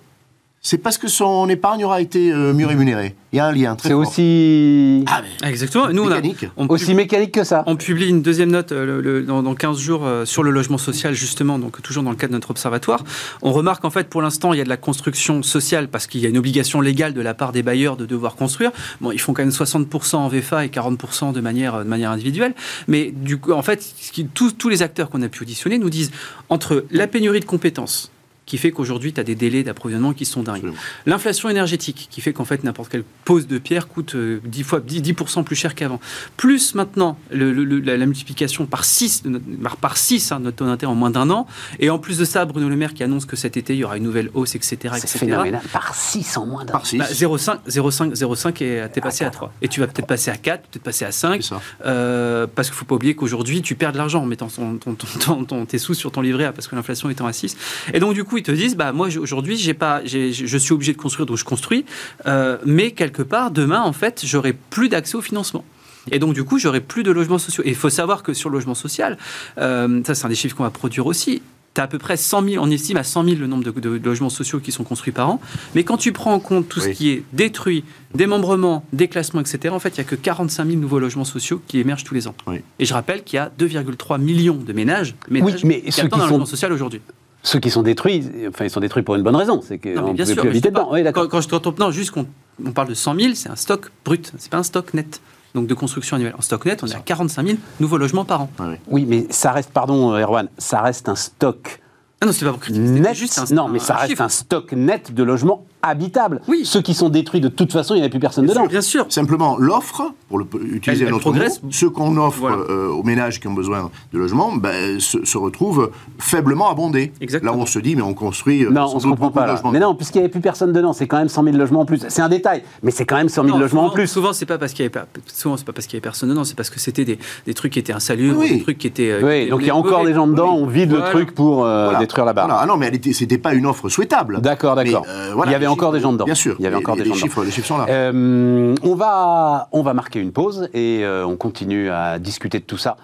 c'est parce que son épargne aura été euh, mieux rémunérée. Il y a un lien très C'est aussi, Ah, mais Exactement. Nous, on, a- mécanique. on aussi mécanique que ça. On publie une deuxième note euh, le- le- dans, dans 15 jours euh, sur le logement social, justement, donc toujours dans le cadre de notre observatoire. On remarque en fait, pour l'instant, il y a de la construction sociale parce qu'il y a une obligation légale de la part des bailleurs de devoir construire. Bon, ils font quand même 60% en VFA et 40% de manière, de manière individuelle. Mais du coup, en fait, ce qui- tous, tous les acteurs qu'on a pu auditionner nous disent entre la pénurie de compétences, qui fait qu'aujourd'hui, tu as des délais d'approvisionnement qui sont dingues. L'inflation énergétique, qui fait qu'en fait, n'importe quelle pose de pierre coûte euh, 10 fois 10%, 10% plus cher qu'avant. Plus maintenant, le- le- le- la, la multiplication par 6, de notre, par- par 6 hein, de notre taux d'intérêt en moins d'un an. Et en plus de ça, Bruno Le Maire qui annonce que cet été, il y aura une nouvelle hausse, etc. C'est etc. phénoménal. Par 6 en moins d'un. Par six. Bah, 0,5, 0,5, 0,5 et t'es passé à 3. Et tu vas peut-être passer à 4, peut-être passer à 5. C'est ça. Euh, parce qu'il ne faut pas oublier qu'aujourd'hui, tu perds de l'argent en mettant ton, ton- ton- ton- ton- tes sous sur ton livret A, parce que l'inflation étant à 6. Et donc, du coup, ils te disent, bah, moi, aujourd'hui, j'ai pas, je suis obligé de construire, donc je construis. Euh, mais quelque part, demain, en fait, j'aurai plus d'accès au financement. Et donc, du coup, j'aurai plus de logements sociaux. Et il faut savoir que sur le logement social, euh, ça, c'est un des chiffres qu'on va produire aussi. Tu as à peu près 100 000, on estime à 100 000 le nombre de, de logements sociaux qui sont construits par an. Mais quand tu prends en compte tout ce Oui. qui est détruit, démembrement, déclassement, etc., en fait, il n'y a que 45 000 nouveaux logements sociaux qui émergent tous les ans. Oui. Et je rappelle qu'il y a 2,3 millions de ménages, ménages mais qui attendent un logement social aujourd'hui. Ceux qui sont détruits, enfin, ils sont détruits pour une bonne raison. C'est qu'on ne bien pouvait sûr. plus habiter dedans. Oui, quand, quand je t'entends, non, juste qu'on on parle de 100 000, c'est un stock brut, c'est pas un stock net. Donc de construction annuelle. En stock net, on est à 45 000 nouveaux logements par an. Oui, mais ça reste, pardon, euh, Erwan, ça reste un stock Ah non, c'est pas pour critiquer, net. juste un non, mais ça un reste chiffre. un stock net de logements habitables. Oui. Ceux qui sont détruits, de toute façon, il n'y a plus personne dedans. Bien sûr. Simplement, l'offre, pour le, utiliser Elle- elle notre progresse. mot, ce qu'on offre Voilà. euh, aux ménages qui ont besoin de logement, ben, se, se retrouve faiblement abondé. Exactement. Là où on se dit, mais on construit euh, Non, sans on doute comprend pas de là. logements. Mais non, puisqu'il n'y avait plus personne dedans, c'est quand même 100 000 logements en plus. C'est un détail, mais c'est quand même 100 000 Non, logements en souvent- plus. Souvent, c'est pas parce qu'il y avait pas, souvent c'est pas parce qu'il y avait personne dedans, c'est parce que c'était des, des trucs qui étaient insalubres, Oui. des trucs qui étaient. euh, qui Oui, donc il y a encore des gens dedans, Oui. on vide Voilà. le truc pour euh, Voilà. détruire la barre. Ah non, mais elle était- c'était pas une offre souhaitable. D'accord, d'accord. Il y avait encore des gens dedans. Bien sûr. Il y avait encore des les gens dedans. chiffres, les chiffres sont là. Euh, on, va, on va marquer une pause et euh, on continue à discuter de tout ça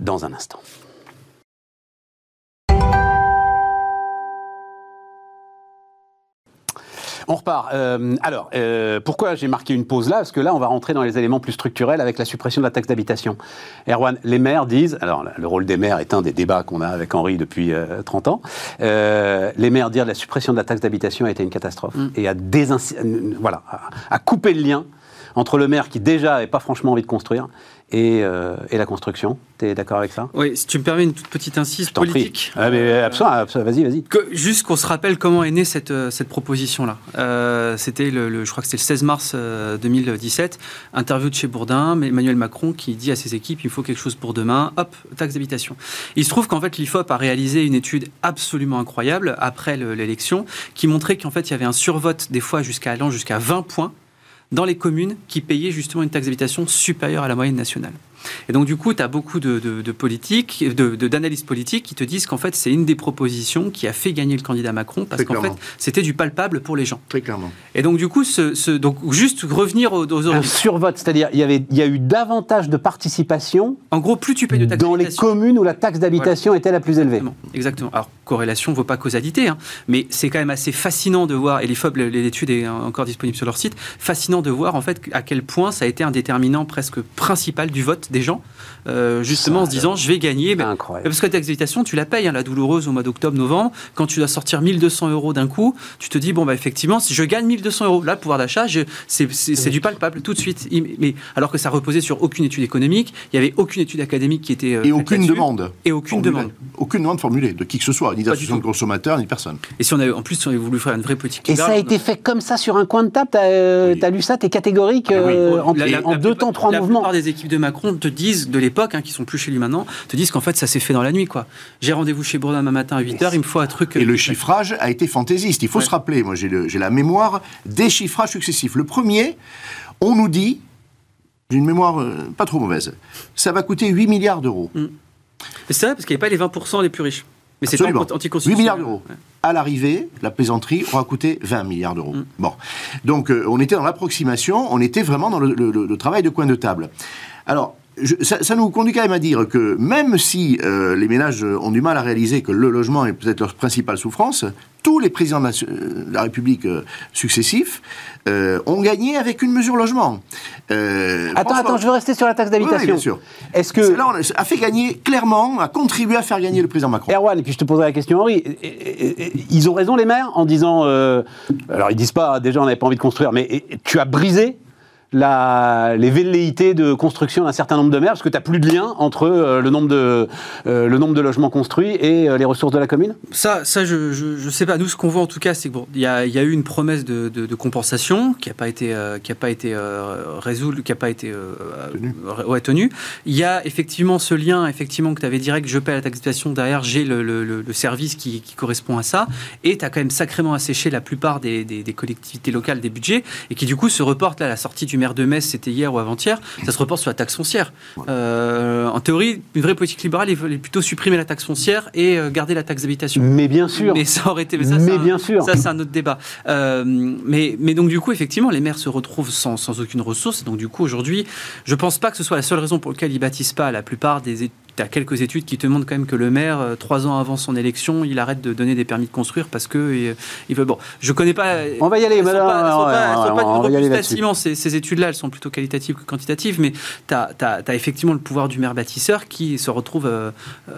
dans un instant. On repart. Euh, alors, euh, pourquoi j'ai marqué une pause là? Parce que là, on va rentrer dans les éléments plus structurels avec la suppression de la taxe d'habitation. Erwan, les maires disent, alors le rôle des maires est un des débats qu'on a avec Henri depuis euh, 30 ans, Euh, les maires disent la suppression de la taxe d'habitation a été une catastrophe et a, voilà, a, a coupé le lien entre le maire qui déjà n'avait pas franchement envie de construire et, euh, et la construction. Tu es d'accord avec ça? Oui, si tu me permets une toute petite incise Je t'en prie. politique. Ah, mais absolument, absolument, vas-y, vas-y. Juste qu'on se rappelle comment est née cette, euh, cette proposition-là. Euh, c'était, le, le- je crois que c'était le 16 mars euh, 2017, interview de chez Bourdin, Emmanuel Macron qui dit à ses équipes il faut quelque chose pour demain, hop, taxe d'habitation. Il se trouve qu'en fait l'IFOP a réalisé une étude absolument incroyable après le- l'élection qui montrait qu'en fait il y avait un survote des fois jusqu'à allant jusqu'à 20 points dans les communes qui payaient justement une taxe d'habitation supérieure à la moyenne nationale. Et donc, du coup, tu as beaucoup de, de- de politiques, de- de- d'analystes politiques qui te disent qu'en fait, c'est une des propositions qui a fait gagner le candidat Macron parce qu'en fait, c'était du palpable pour les gens. Très clairement. Et donc, du coup, ce, ce- donc, juste revenir aux, aux Un survote, c'est-à-dire il y, avait, il y a eu davantage de participation En gros, plus tu payes de taxes dans les communes où la taxe d'habitation était la plus élevée. Exactement, exactement. Alors, corrélation ne vaut pas causalité, hein, mais c'est quand même assez fascinant de voir, et l'IFOP, l'étude est encore disponible sur leur site, fascinant de voir en fait à quel point ça a été un déterminant presque principal du vote des gens, euh, justement Ça, en se disant je vais gagner. mais- Incroyable. parce que la taxe d'habitation, tu la payes, hein, la douloureuse au mois d'octobre, novembre. Quand tu dois sortir 1200 euros d'un coup, tu te dis, bon, bah, effectivement, si je gagne 1200 euros, là, le pouvoir d'achat, je- c'est c'est- c'est du palpable tout de suite. Mais, alors que ça reposait sur aucune étude économique, il n'y avait aucune étude académique qui était. euh, Et aucune là-dessus. demande. Et aucune Formulée. demande. Aucune demande formulée de qui que ce soit, ni d'association de consommateurs, ni de personne. Et si on avait, en plus, si on avait voulu faire une vraie politique Et ça a été fait comme ça sur un coin de table T'as euh, Oui. t'as lu ça T'es catégorique Ah oui. euh, en, La- la- en la deux temps, trois la mouvements plupart des équipes de Macron te disent, de l'époque, hein, qui sont plus chez lui maintenant, te disent qu'en fait, ça s'est fait dans la nuit. quoi. J'ai rendez-vous chez Bourdin demain matin à 8h, il me faut un truc. Et euh, le chiffrage a été fantaisiste. Il faut Ouais. se rappeler, moi j'ai la mémoire des chiffrages successifs. Le premier, on nous dit, j'ai une mémoire euh, pas trop mauvaise, ça va coûter 8 milliards d'euros. Mais C'est vrai, parce qu'il n'y avait pas les 20% les plus riches. Mais c'est anticonstitutionnel. 8 milliards d'euros. Ouais. À l'arrivée, la plaisanterie aura coûté 20 milliards d'euros. Bon. Donc, euh, on était dans l'approximation, on était vraiment dans le- le travail de coin de table. Alors, je- ça, ça nous conduit quand même à dire que même si euh, les ménages ont du mal à réaliser que le logement est peut-être leur principale souffrance, tous les présidents de la, de la République euh, successifs euh, ont gagné avec une mesure logement. Euh, Attends, François- attends, je veux rester sur la taxe Oui, oui, d'habitation. bien sûr. Est-ce que. Là, on a fait gagner, clairement, a contribué à faire gagner le président Macron. Erwan, et puis je te poserai la question, Henri. Ils ont raison, les maires, en disant. euh, alors, ils disent pas, déjà, on n'avait pas envie de construire, mais tu as brisé la, les velléités de construction d'un certain nombre de maires, parce que tu n'as plus de lien entre euh, le, nombre de, euh, le nombre de logements construits et euh, les ressources de la commune? Ça, ça je, je, je sais pas. Nous, ce qu'on voit en tout cas, c'est qu'il bon, y, a, il y a eu une promesse de, de, de compensation qui n'a pas été, euh, qui a pas été euh, résolue, qui n'a pas été euh, Tenue. ouais, tenue. Il y a effectivement ce lien, effectivement, que tu avais direct, je paie la taxe d'habitation, derrière, j'ai le, le- le- le service qui, qui correspond à ça. Et tu as quand même sacrément asséché la plupart des, des- des collectivités locales, des budgets, et qui du coup se reportent là, la sortie du maire de Metz, c'était hier ou avant-hier, ça se reporte sur la taxe foncière. Euh, en théorie, une vraie politique libérale, il fallait plutôt supprimer la taxe foncière et euh, garder la taxe d'habitation. Mais bien sûr. Mais ça aurait été. Mais, ça, Mais c'est un- bien sûr. Ça, c'est un autre débat. Euh, mais, mais donc, du coup, effectivement, les maires se retrouvent sans, sans aucune ressource. Et donc, du coup, aujourd'hui, je pense pas que ce soit la seule raison pour laquelle ils bâtissent pas. La plupart des. Tu as quelques études qui te montrent quand même que le maire, euh, trois ans avant son élection, il arrête de donner des permis de construire parce que euh, il veut. Bon, je connais pas. On va y aller, elles sont madame. pas, immense, ces, ces études-là, elles sont plutôt qualitatives que quantitatives, mais tu as, effectivement le pouvoir du maire bâtisseur qui se retrouve. euh,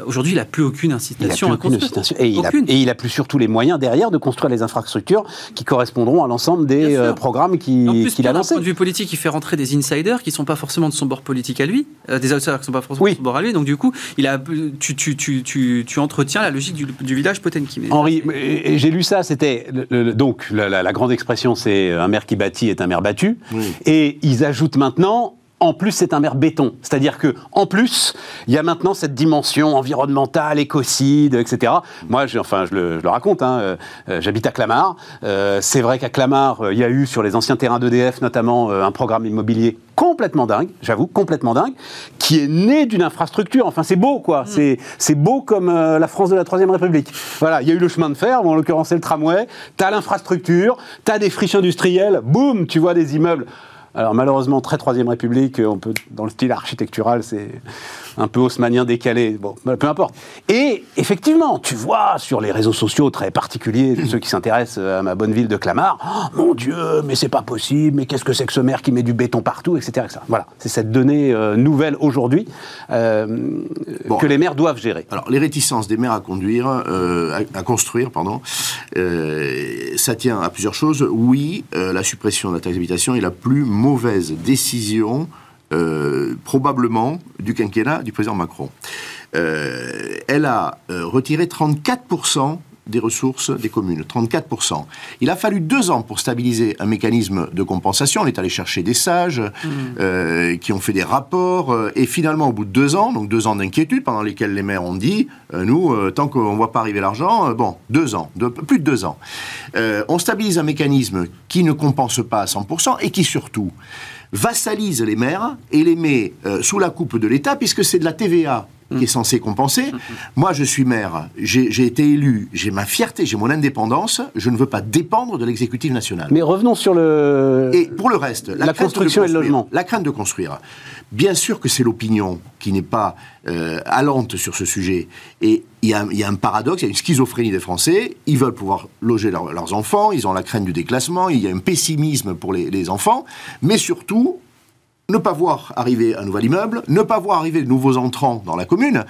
Aujourd'hui, il n'a plus aucune Il a incitation plus à aucune construire. incitation. Et il, a, Aucune. et il a plus surtout les moyens derrière de construire les infrastructures qui correspondront à l'ensemble des euh, programmes qu'il a d'un lancés. vue politique, il fait rentrer des insiders qui sont pas forcément de son bord politique à lui, euh, des outsiders qui sont pas forcément Oui. de son bord à lui. Donc du coup, il a, tu, tu, tu, tu, tu entretiens la logique du, du village Potemkin. Henri, et- et j'ai lu ça, c'était donc la, la- la grande expression, c'est un maire qui bâtit est un maire battu, Oui. et ils ajoutent maintenant. En plus, c'est un maire béton. C'est-à-dire que, en plus, il y a maintenant cette dimension environnementale, écocide, etc. Moi, enfin, je le, je le raconte, hein, euh, euh, j'habite à Clamart. Euh, c'est vrai qu'à Clamart, euh, il y a eu sur les anciens terrains d'EDF, notamment, un programme immobilier complètement dingue, j'avoue, complètement dingue, qui est né d'une infrastructure. Enfin, c'est beau, quoi. C'est C'est beau comme euh, la France de la Troisième République. Voilà, il y a eu le chemin de fer, bon, en l'occurrence, c'est le tramway. T'as l'infrastructure, t'as des friches industrielles, boum, tu vois des immeubles. Alors malheureusement, très Troisième République, on peut, dans le style architectural, c'est un peu haussmanien décalé. Bon, bah, peu importe. Et effectivement, tu vois sur les réseaux sociaux très particuliers, ceux qui s'intéressent à ma bonne ville de Clamart, Oh, mon Dieu, mais c'est pas possible, mais qu'est-ce que c'est que ce maire qui met du béton partout, etc. etc. Voilà, c'est cette donnée euh, nouvelle aujourd'hui euh, Bon. que les maires doivent gérer. Alors, les réticences des maires à conduire, euh, à, à construire, pardon, euh, ça tient à plusieurs choses. Oui, euh, la suppression de la taxe d'habitation est la plus mauvaise décision, euh, probablement, du quinquennat du président Macron. Euh, elle a euh, retiré 34% des ressources des communes, 34%. Il a fallu deux ans pour stabiliser un mécanisme de compensation. On est allé chercher des sages Mmh. euh, qui ont fait des rapports. euh, et finalement, au bout de deux ans, donc deux ans d'inquiétude pendant lesquels les maires ont dit, euh, nous, tant qu'on ne voit pas arriver l'argent, bon, deux ans, de- plus de deux ans. On stabilise un mécanisme qui ne compense pas à 100% et qui surtout vassalise les maires et les met sous la coupe de l'État puisque c'est de la TVA qui est censée compenser. Moi, je suis maire, j'ai été élu, j'ai ma fierté, j'ai mon indépendance, je ne veux pas dépendre de l'exécutif national. Mais revenons sur le. Et pour le reste, La construction et le logement. La crainte de construire. Bien sûr que c'est l'opinion qui n'est pas euh, allante sur ce sujet. Et il y, a, il y a un paradoxe, il y a une schizophrénie des Français. Ils veulent pouvoir loger leur- leurs enfants, ils ont la crainte du déclassement, il y a un pessimisme pour les, les enfants. Mais surtout, ne pas voir arriver un nouvel immeuble, ne pas voir arriver de nouveaux entrants dans la commune.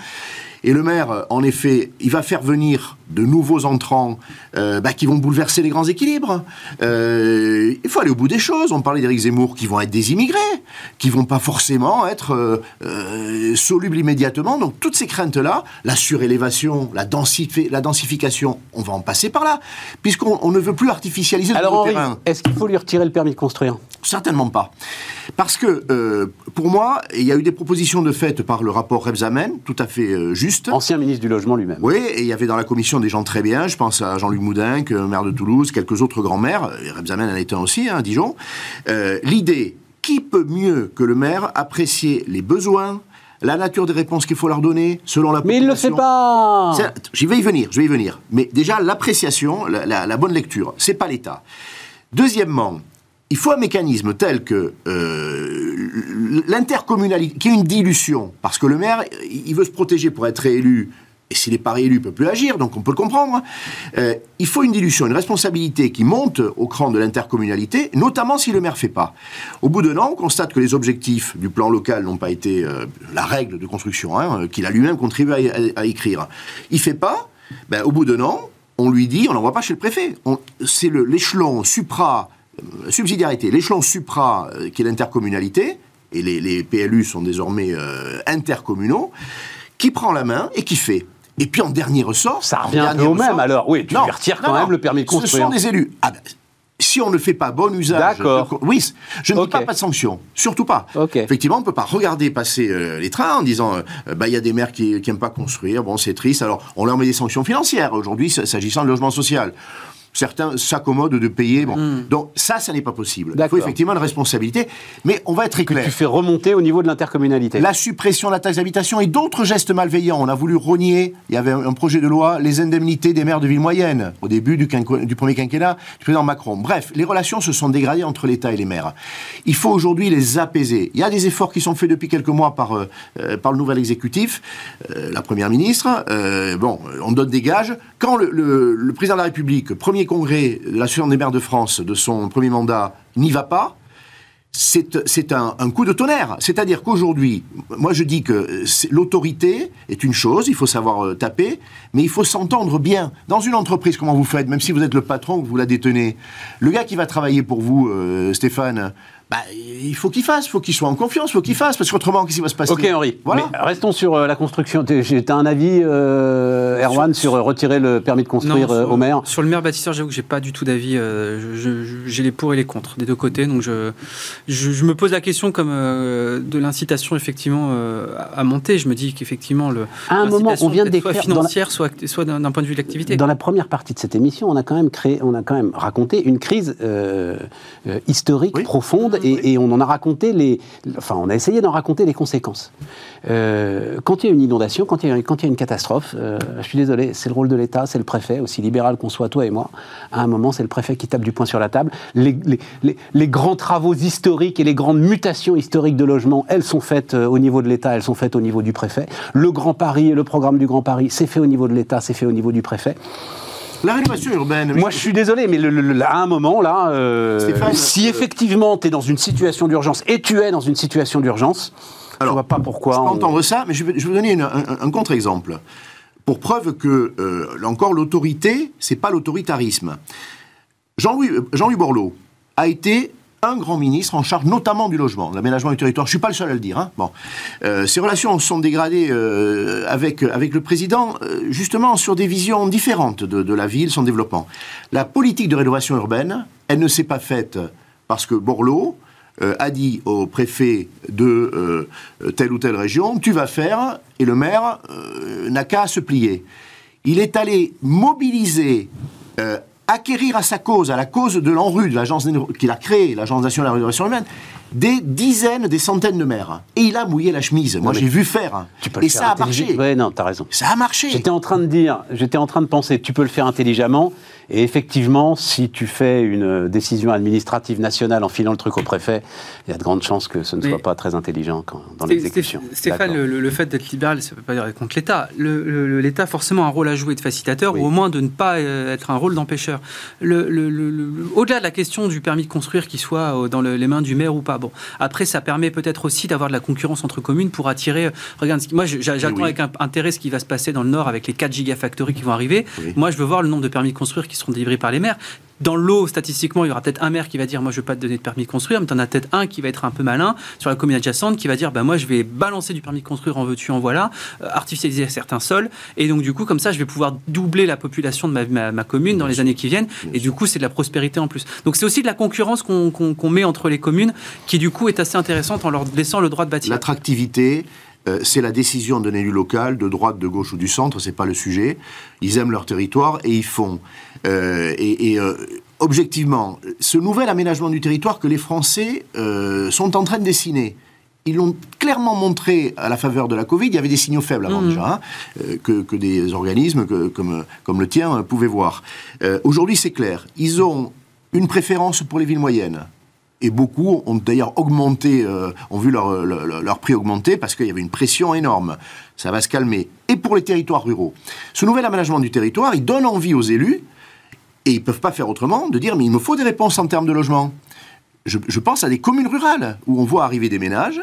Et le maire, euh, en effet, il va faire venir de nouveaux entrants euh, bah, qui vont bouleverser les grands équilibres. Euh, il faut aller au bout des choses. On parlait d'Éric Zemmour qui vont être des immigrés, qui vont pas forcément être euh, solubles immédiatement. Donc toutes ces craintes-là, la surélévation, la, densifi- la densification, on va en passer par là, puisqu'on on ne veut plus artificialiser le Alors terrain. est-ce qu'il faut lui retirer le permis de construire? Certainement pas. Parce que, pour moi, il y a eu des propositions de fait par le rapport Rebsamen, tout à fait euh, juste. Ancien ministre du logement lui-même. Oui, et il y avait dans la commission des gens très bien, je pense à Jean-Luc Moudin, que maire de Toulouse, quelques autres grands maires, et Rebsamen en était un aussi, hein, à Dijon. Euh, L'idée, qui peut mieux que le maire apprécier les besoins, la nature des réponses qu'il faut leur donner, selon la Mais il ne le fait population pas Je vais y venir, je vais y venir. Mais déjà, l'appréciation, la, la- la bonne lecture, c'est pas l'État. Deuxièmement, il faut un mécanisme tel que euh, l'intercommunalité, qui est une dilution, parce que le maire, il veut se protéger pour être réélu. Et s'il n'est pas réélu, il ne peut plus agir, donc on peut le comprendre. Euh, il faut une dilution, une responsabilité qui monte au cran de l'intercommunalité, notamment si le maire ne fait pas. Au bout d'un an, on constate que les objectifs du plan local n'ont pas été euh, la règle de construction, hein, qu'il a lui-même contribué à, écrire. Il ne fait pas, ben, au bout d'un an, on lui dit, on l'envoie pas chez le préfet. C'est l'échelon supra, subsidiarité, l'échelon supra euh, qui est l'intercommunalité, et les, les PLU sont désormais euh, intercommunaux, qui prend la main et qui fait. Et puis en dernier ressort. Ça en revient un peu au ressort- même, alors. Oui, tu lui retires quand même le permis de Ce construire. sont des élus. Ah ben, si on ne fait pas bon usage. D'accord. de- Oui, je ne dis pas pas de sanction, surtout pas. Effectivement, on ne peut pas regarder passer euh, les trains en disant euh, bah, il y a des maires qui n'aiment pas construire, bon, c'est triste, alors on leur met des sanctions financières aujourd'hui, s'agissant de logement social. Certains s'accommodent de payer. Bon. Donc, ça, ça n'est pas possible. Il faut effectivement une responsabilité, mais on va être très que clair. tu fais remonter au niveau de l'intercommunalité. La suppression de la taxe d'habitation et d'autres gestes malveillants. On a voulu rogner, il y avait un projet de loi, les indemnités des maires de villes moyennes, au début du, quinqu- du premier quinquennat du président Macron. Bref, les relations se sont dégradées entre l'État et les maires. Il faut aujourd'hui les apaiser. Il y a des efforts qui sont faits depuis quelques mois par, euh, euh, par le nouvel exécutif, euh, la première ministre. Euh, bon, on donne des gages. Quand le, le- le président de la République, premier congrès de l'Association des maires de France de son premier mandat, n'y va pas, c'est un, un coup de tonnerre. C'est-à-dire qu'aujourd'hui, moi je dis que l'autorité est une chose, il faut savoir euh, taper, mais il faut s'entendre bien. Dans une entreprise, comment vous faites, même si vous êtes le patron, que vous la détenez, le gars qui va travailler pour vous, euh, Stéphane, bah, il faut qu'il fasse, il faut qu'il soit en confiance, il faut qu'il fasse, parce qu'autrement, qu'est-ce qui va se passer Ok Henri, Voilà. mais restons sur euh, la construction. J'ai- T'as un avis, euh, Erwan, sur, euh, retirer le permis de construire Non, euh, sur, au maire Sur le maire bâtisseur, j'avoue que j'ai pas du tout d'avis. euh, j'ai les pour et les contre des deux côtés. Donc je, je, je me pose la question comme euh, de l'incitation effectivement euh, à monter. Je me dis qu'effectivement le À un moment, on vient de soit décrire dans la- financière, soit, soit d'un d'un point de vue de l'activité. Dans la première partie de cette émission, on a quand même créé, on a quand même raconté une crise euh, euh, historique Oui. profonde et, et on en a raconté les, enfin, on a essayé d'en raconter les conséquences. Euh, quand il y a une inondation, quand il y a, quand il y a une catastrophe, euh, je suis désolé, c'est le rôle de l'État, c'est le préfet, aussi libéral qu'on soit toi et moi. À un moment, c'est le préfet qui tape du poing sur la table. Les, les- les- les grands travaux historiques et les grandes mutations historiques de logement, elles sont faites euh, au niveau de l'État, elles sont faites au niveau du préfet. Le Grand Paris et le programme du Grand Paris, c'est fait au niveau de l'État, c'est fait au niveau du préfet. La rénovation urbaine. Moi, je suis désolé, mais le- le- le- à un moment, là, euh, Stéphane, si effectivement tu es dans une situation d'urgence, et tu es dans une situation d'urgence, je Alors, vois pas pourquoi. Je peux on- entendre ça, mais je vais, je vais vous donner une- un, un contre-exemple. Pour preuve que, euh, là encore, l'autorité, c'est pas l'autoritarisme. Jean-Louis euh, Jean-Louis Borloo a été un grand ministre en charge notamment du logement, de l'aménagement du territoire. Je suis pas le seul à le dire. Hein. Bon, euh, ces relations sont dégradées euh, avec avec le président, euh, justement sur des visions différentes de, de la ville, son développement. La politique de rénovation urbaine, elle ne s'est pas faite parce que Borloo a dit au préfet de telle ou telle région, tu vas faire, et le maire n'a qu'à se plier. Il est allé mobiliser, acquérir à sa cause, à la cause de l'ANRU, de l'agence qu'il a créée, l'Agence nationale de la rénovation urbaine, des dizaines, des centaines de maires. Et il a mouillé la chemise. Moi, j'ai vu faire. Tu peux le et faire ça a marché. Ouais, non, t'as raison. Ça a marché. J'étais en train de dire, j'étais en train de penser, tu peux le faire intelligemment. Et effectivement, si tu fais une décision administrative nationale en filant le truc au préfet, il y a de grandes chances que ce ne Mais- soit pas très intelligent quand- dans l'exécution. Sté- Stéphane, le, fait d'être libéral, ça ne veut pas dire contre l'État. L'État a forcément un rôle à jouer de facilitateur, Oui. ou au moins de ne pas euh, être un rôle d'empêcheur. Le- le- Au-delà de la question du permis de construire qui soit euh, dans le- les mains du maire ou pas, bon, après, ça permet peut-être aussi d'avoir de la concurrence entre communes pour attirer. euh, regarde, moi, j'attends oui. avec intérêt ce qui va se passer dans le Nord avec les 4 gigafactories qui vont arriver. Oui. Moi, je veux voir le nombre de permis de construire qui seront délivrés par les maires. Dans l'eau, statistiquement, il y aura peut-être un maire qui va dire Moi, je ne veux pas te donner de permis de construire, mais tu en as peut-être un qui va être un peu malin sur la commune adjacente qui va dire bah, Moi, je vais balancer du permis de construire en veux-tu, en voilà, euh, artificialiser certains sols. Et donc, du coup, comme ça, je vais pouvoir doubler la population de ma, ma- ma commune dans les années qui viennent. Et du coup, c'est de la prospérité en plus. Donc, c'est aussi de la concurrence qu'on met entre les communes qui, du coup, est assez intéressante en leur laissant le droit de bâtir. L'attractivité, euh, c'est la décision d'un élu local, de droite, de gauche ou du centre, c'est pas le sujet. Ils aiment leur territoire et ils font. Euh, et et, euh, objectivement, ce nouvel aménagement du territoire que les Français euh, sont en train de dessiner. Ils l'ont clairement montré à la faveur de la Covid. Il y avait des signaux faibles avant Mhm. déjà, hein, que, que des organismes que- comme, comme le tien pouvaient voir. Euh, Aujourd'hui, c'est clair. Ils ont une préférence pour les villes moyennes. Et beaucoup ont d'ailleurs augmenté, euh, ont vu leur, leur, leur prix augmenter parce qu'il y avait une pression énorme. Ça va se calmer. Et pour les territoires ruraux. Ce nouvel aménagement du territoire, il donne envie aux élus, et ils ne peuvent pas faire autrement, de dire mais il me faut des réponses en termes de logement. Je, je pense à des communes rurales où on voit arriver des ménages.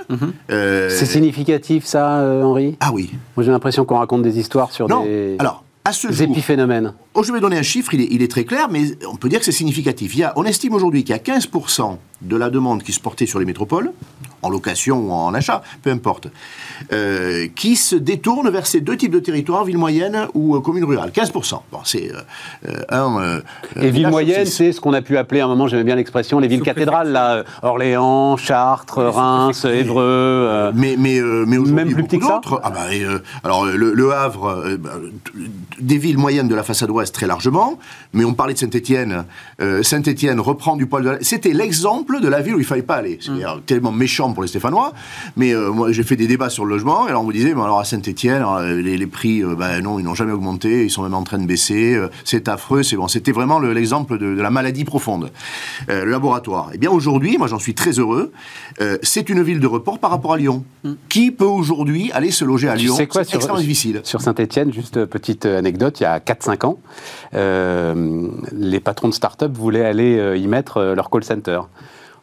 euh, C'est significatif, ça, euh, Henri? Ah oui. Moi, j'ai l'impression qu'on raconte des histoires sur Non. des, Alors, à ce jour, épiphénomènes. Oh, je vais donner un chiffre, il est, il est très clair, mais on peut dire que c'est significatif. Il y a, on estime aujourd'hui qu'il y a 15% de la demande qui se portait sur les métropoles, en location ou en achat, peu importe, euh, qui se détourne vers ces deux types de territoires, ville moyenne ou euh, commune rurale. 15%. Bon, c'est euh, un. euh, Et ville moyenne, c'est ce qu'on a pu appeler à un moment, j'aimais bien l'expression, les villes cathédrales, là, euh, Orléans, Chartres, Reims. Évreux. euh, Mais, mais, euh, mais aujourd'hui, Même plus beaucoup petit que ça d'autres. Ah bah, euh, alors, le, le Havre, euh, bah, des villes moyennes de la façade ouest, très largement. Mais on parlait de Saint-Étienne. Saint-Étienne reprend du poil de la... C'était l'exemple de la ville où il fallait pas aller. C'est Mm. tellement méchant pour les Stéphanois. Mais euh, moi, j'ai fait des débats sur le logement. Et alors, on me disait, mais alors à Saint-Étienne, les, les prix, euh, bah, non, ils n'ont jamais augmenté. Ils sont même en train de baisser. euh, c'est affreux. C'est bon. C'était vraiment le- l'exemple de, de la maladie profonde. Euh, le laboratoire. Eh bien, aujourd'hui, moi, j'en suis très heureux. Euh, c'est une ville de report par rapport à Lyon. Qui peut aujourd'hui aller se loger à Mm. Tu Lyon? quoi C'est sur, extrêmement difficile. Sur Saint-Etienne, juste euh, petite euh, anecdote, il y a 4-5 ans, euh, les patrons de start-up voulaient aller euh, y mettre euh, leur call center.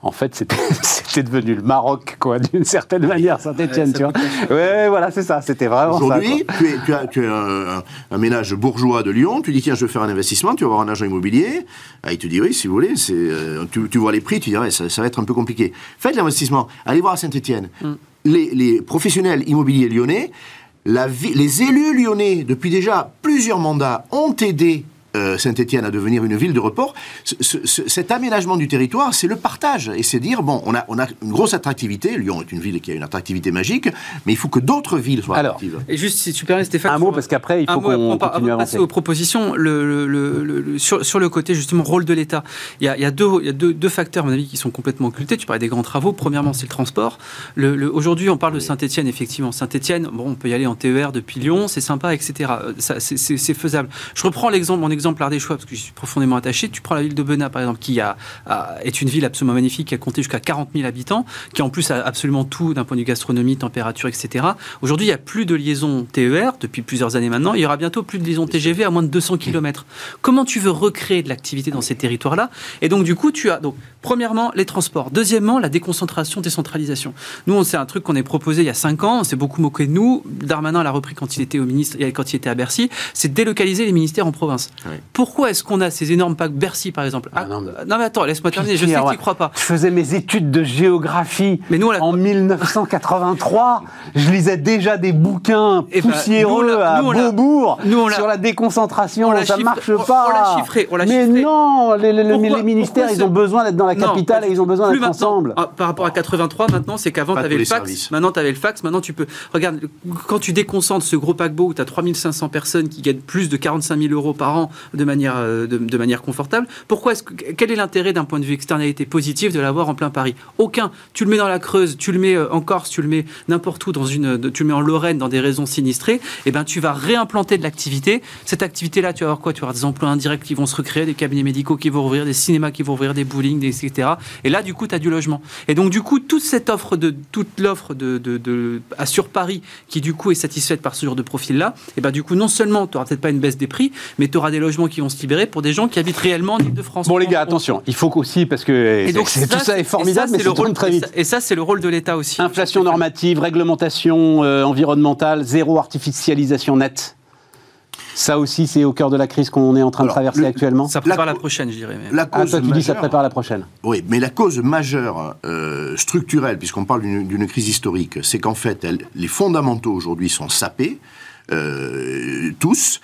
En fait, c'était [laughs] devenu le Maroc, quoi, d'une certaine manière, Saint-Etienne, Ouais, tu vois. Ouais, voilà, c'est ça, c'était vraiment ça. Aujourd'hui, tu es, tu, as, tu es un, ménage bourgeois de Lyon, tu dis tiens, je veux faire un investissement, tu vas avoir un agent immobilier. Ah, il te dit oui, si vous voulez, c'est, tu, tu vois les prix, tu dis ouais, ça, ça va être un peu compliqué. Faites l'investissement, allez voir à Saint-Etienne. Les, les professionnels immobiliers lyonnais, les élus lyonnais, depuis déjà plusieurs mandats, ont aidé. Euh, Saint-Étienne à devenir une ville de report. Ce- ce- ce- cet aménagement du territoire, c'est le partage. Et c'est dire, bon, on a, on a une grosse attractivité. Lyon est une ville qui a une attractivité magique, mais il faut que d'autres villes soient Alors, attractives. Et juste, si tu permets, Stéphane. Un mot, parce qu'après, il faut qu'on continue à passer avancer. aux propositions, le, le- le- le- le- sur, sur le côté justement rôle de l'État, il y a, il y a deux, il y a deux, deux facteurs, à mon avis, qui sont complètement occultés. Tu parlais des grands travaux. Premièrement, c'est le transport. Le- le- Aujourd'hui, on parle de Saint-Etienne, effectivement. Saint-Etienne, bon, on peut y aller en TER depuis Lyon, c'est sympa, etc. Euh, c'est faisable. Je reprends l'exemple, mon exemple ardéchois, parce que je suis profondément attaché. Tu prends la ville de Benat, par exemple, qui a, a- est une ville absolument magnifique, qui a compté jusqu'à 40 000 habitants, qui en plus a absolument tout d'un point de vue gastronomie, température, etc. Aujourd'hui, il n'y a plus de liaison TER depuis plusieurs années maintenant. Il y aura bientôt plus de liaison TGV à moins de 200 km. Comment tu veux recréer de l'activité dans ces territoires-là? Et donc, du coup, tu as donc premièrement les transports, deuxièmement la déconcentration, décentralisation. Nous, on- c'est un truc qu'on est proposé il y a cinq ans. On s'est beaucoup moqué de nous. Darmanin l'a repris quand il était au ministre, quand il était à Bercy. C'est délocaliser les ministères en province. Pourquoi est-ce qu'on a ces énormes packs Bercy, par exemple Ah, Ah, non, non, mais- attends, laisse-moi terminer. Je sais que tu crois pas. Je faisais mes études de géographie Mais nous, on en 1983. Je lisais déjà des bouquins Eh ben, poussiéreux nous, on l'a- à nous, on l'a- Beaubourg nous, on l'a- sur la déconcentration. on ça chiffré- marche pas. on l'a chiffré, on l'a Mais chiffré. non, les, les- les ministères, ils ont besoin d'être dans la capitale et ils ont besoin Plus d'être ensemble. Ah, par rapport à 83, maintenant, c'est qu'avant, tu avais le fax. services. Maintenant, tu avais le fax. Maintenant, tu peux. Regarde, quand tu déconcentres ce gros paquebot où tu as 3500 personnes qui gagnent plus de 45 000 euros par an de manière, euh, de, de manière confortable, pourquoi est-ce que, quel est l'intérêt d'un point de vue externalité positive de l'avoir en plein Paris? Aucun. Tu le mets dans la Creuse, tu le mets euh, en Corse, tu le mets n'importe où, dans une, tu le mets en Lorraine, dans des raisons sinistrées, et ben tu vas réimplanter de l'activité. Cette activité-là, tu vas avoir quoi? Tu vas avoir des emplois indirects qui vont se recréer, des cabinets médicaux qui vont rouvrir, des cinémas qui vont ouvrir, des bowling, des, etc. Et là, du coup, tu as du logement. Et donc, du coup, toute cette offre de toute l'offre de, de, de- à sur Paris, qui du coup est satisfaite par ce genre de profil-là, et ben du coup, non seulement tu n'auras peut-être pas une baisse des prix, mais tu auras des logements qui vont se libérer pour des gens qui habitent réellement en Ile-de-France. Bon les gars, On- attention, il faut qu'aussi, parce que Et donc, tout ça est et formidable, ça, mais c'est ça le rôle très vite. Et ça, c'est le rôle de l'État aussi. Inflation normative, réglementation euh, environnementale, zéro artificialisation nette. Ça aussi, c'est au cœur de la crise qu'on est en train de traverser le- actuellement. Ça prépare La- la, prochaine, je dirais. même. La Ah, cause toi, tu dis ça majeure- prépare la prochaine. Oui, mais la cause majeure euh, structurelle, puisqu'on parle d'une d'une crise historique, c'est qu'en fait, elle- les fondamentaux aujourd'hui sont sapés, euh, tous.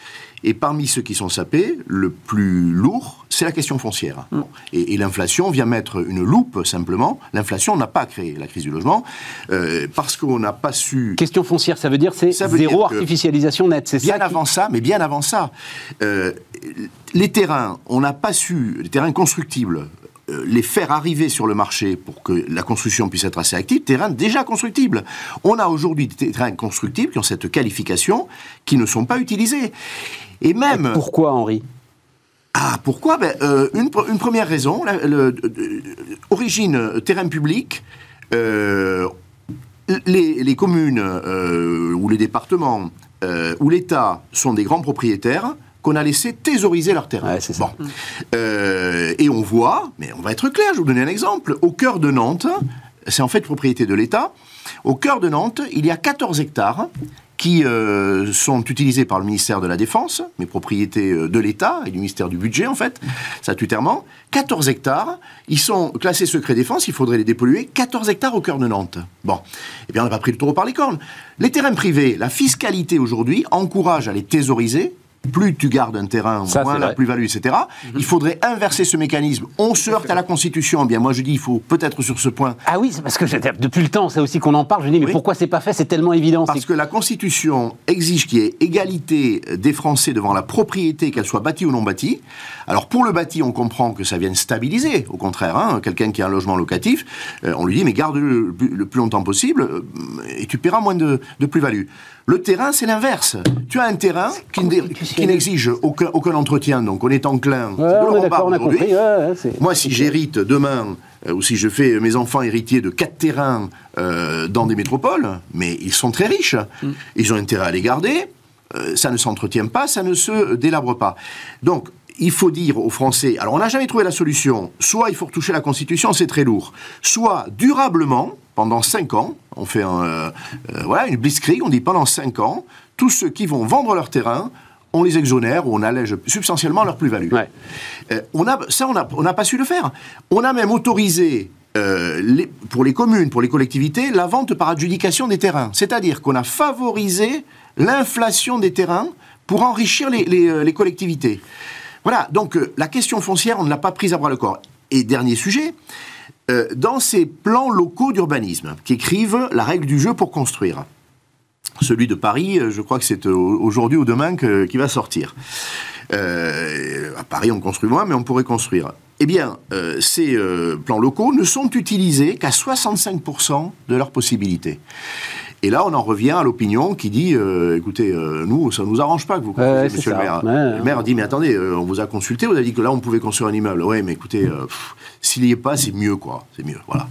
Et parmi ceux qui sont sapés, le plus lourd, c'est la question foncière. Bon. Et, et l'inflation vient mettre une loupe, simplement. L'inflation n'a pas créé la crise du logement, euh, parce qu'on n'a pas su... Question foncière, ça veut dire c'est zéro artificialisation nette. C'est Bien ça qui- avant ça, mais bien avant ça, euh, les terrains, on n'a pas su, les terrains constructibles, les faire arriver sur le marché pour que la construction puisse être assez active, terrains déjà constructibles. On a aujourd'hui des terrains constructibles qui ont cette qualification, qui ne sont pas utilisés. Et même... Pourquoi, Henri? Ah, pourquoi? Ben, euh, une, pre- une première raison, la- le- de- de- origine euh, terrain public, euh, les, les communes euh, ou les départements euh, ou l'État sont des grands propriétaires qu'on a laissé thésauriser leur terrain. Ouais, c'est ça. Bon. Euh, et on voit, mais on va être clair, je vais vous donner un exemple, au cœur de Nantes, c'est en fait propriété de l'État, au cœur de Nantes, il y a 14 hectares qui euh, sont utilisés par le ministère de la Défense, mais propriété euh, de l'État et du ministère du Budget en fait, statutairement. 14 hectares, ils sont classés secret défense, il faudrait les dépolluer. 14 hectares au cœur de Nantes. Bon, eh bien on n'a pas pris le taureau par les cornes. Les terrains privés, la fiscalité aujourd'hui encourage à les thésauriser. Plus tu gardes un terrain, Ça, moins la plus-value, etc. Il faudrait inverser ce mécanisme. On se heurte à la Constitution. Eh bien, moi je dis, il faut peut-être sur ce point Ah oui, c'est parce que j'étais- depuis le temps, c'est aussi qu'on en parle. Je dis, mais Oui. pourquoi c'est pas fait? C'est tellement évident. Parce c'est- que la Constitution exige qu'il y ait égalité des Français devant la propriété, qu'elle soit bâtie ou non bâtie. Alors pour le bâti, on comprend que ça vienne stabiliser. Au contraire, hein, quelqu'un qui a un logement locatif, euh, on lui dit mais garde-le le, plus- le plus longtemps possible euh, et tu paieras moins de, de plus-value. Le terrain, c'est l'inverse. Tu as un terrain qui, ne- qui n'exige aucun, aucun entretien, donc on est enclin. Ouais, on est on a compris. ouais, Moi, si j'hérite demain, euh, ou si je fais mes enfants héritiers de quatre terrains euh, dans des métropoles, mais ils sont très riches, ils ont intérêt à les garder, euh, ça ne s'entretient pas, ça ne se délabre pas. Donc, il faut dire aux Français, alors on n'a jamais trouvé la solution, soit il faut retoucher la Constitution, c'est très lourd, soit durablement, pendant cinq ans, on fait un, euh, euh, voilà, une blitzkrieg, on dit pendant cinq ans, tous ceux qui vont vendre leur terrain, on les exonère ou on allège substantiellement leur plus-value. Ouais. Euh, on a, ça, on n'a pas su le faire. On a même autorisé, euh, les- pour les communes, pour les collectivités, la vente par adjudication des terrains. C'est-à-dire qu'on a favorisé l'inflation des terrains pour enrichir les, les, les collectivités. Voilà, donc euh, la question foncière, on ne l'a pas prise à bras le corps. Et dernier sujet, euh, dans ces plans locaux d'urbanisme qui écrivent la règle du jeu pour construire, celui de Paris, euh, je crois que c'est aujourd'hui ou demain que- qui va sortir. À Paris, on construit moins, mais on pourrait construire. Eh bien, ces plans locaux ne sont utilisés qu'à 65% de leurs possibilités. Et là, on en revient à l'opinion qui dit, euh, écoutez, euh, nous, ça ne nous arrange pas que vous Ouais, c'est monsieur le maire. Ouais, le maire dit, mais attendez, euh, on vous a consulté, vous avez dit que là, on pouvait construire un immeuble. Ouais, mais écoutez, s'il n'y est pas, c'est mieux, quoi. C'est mieux, voilà.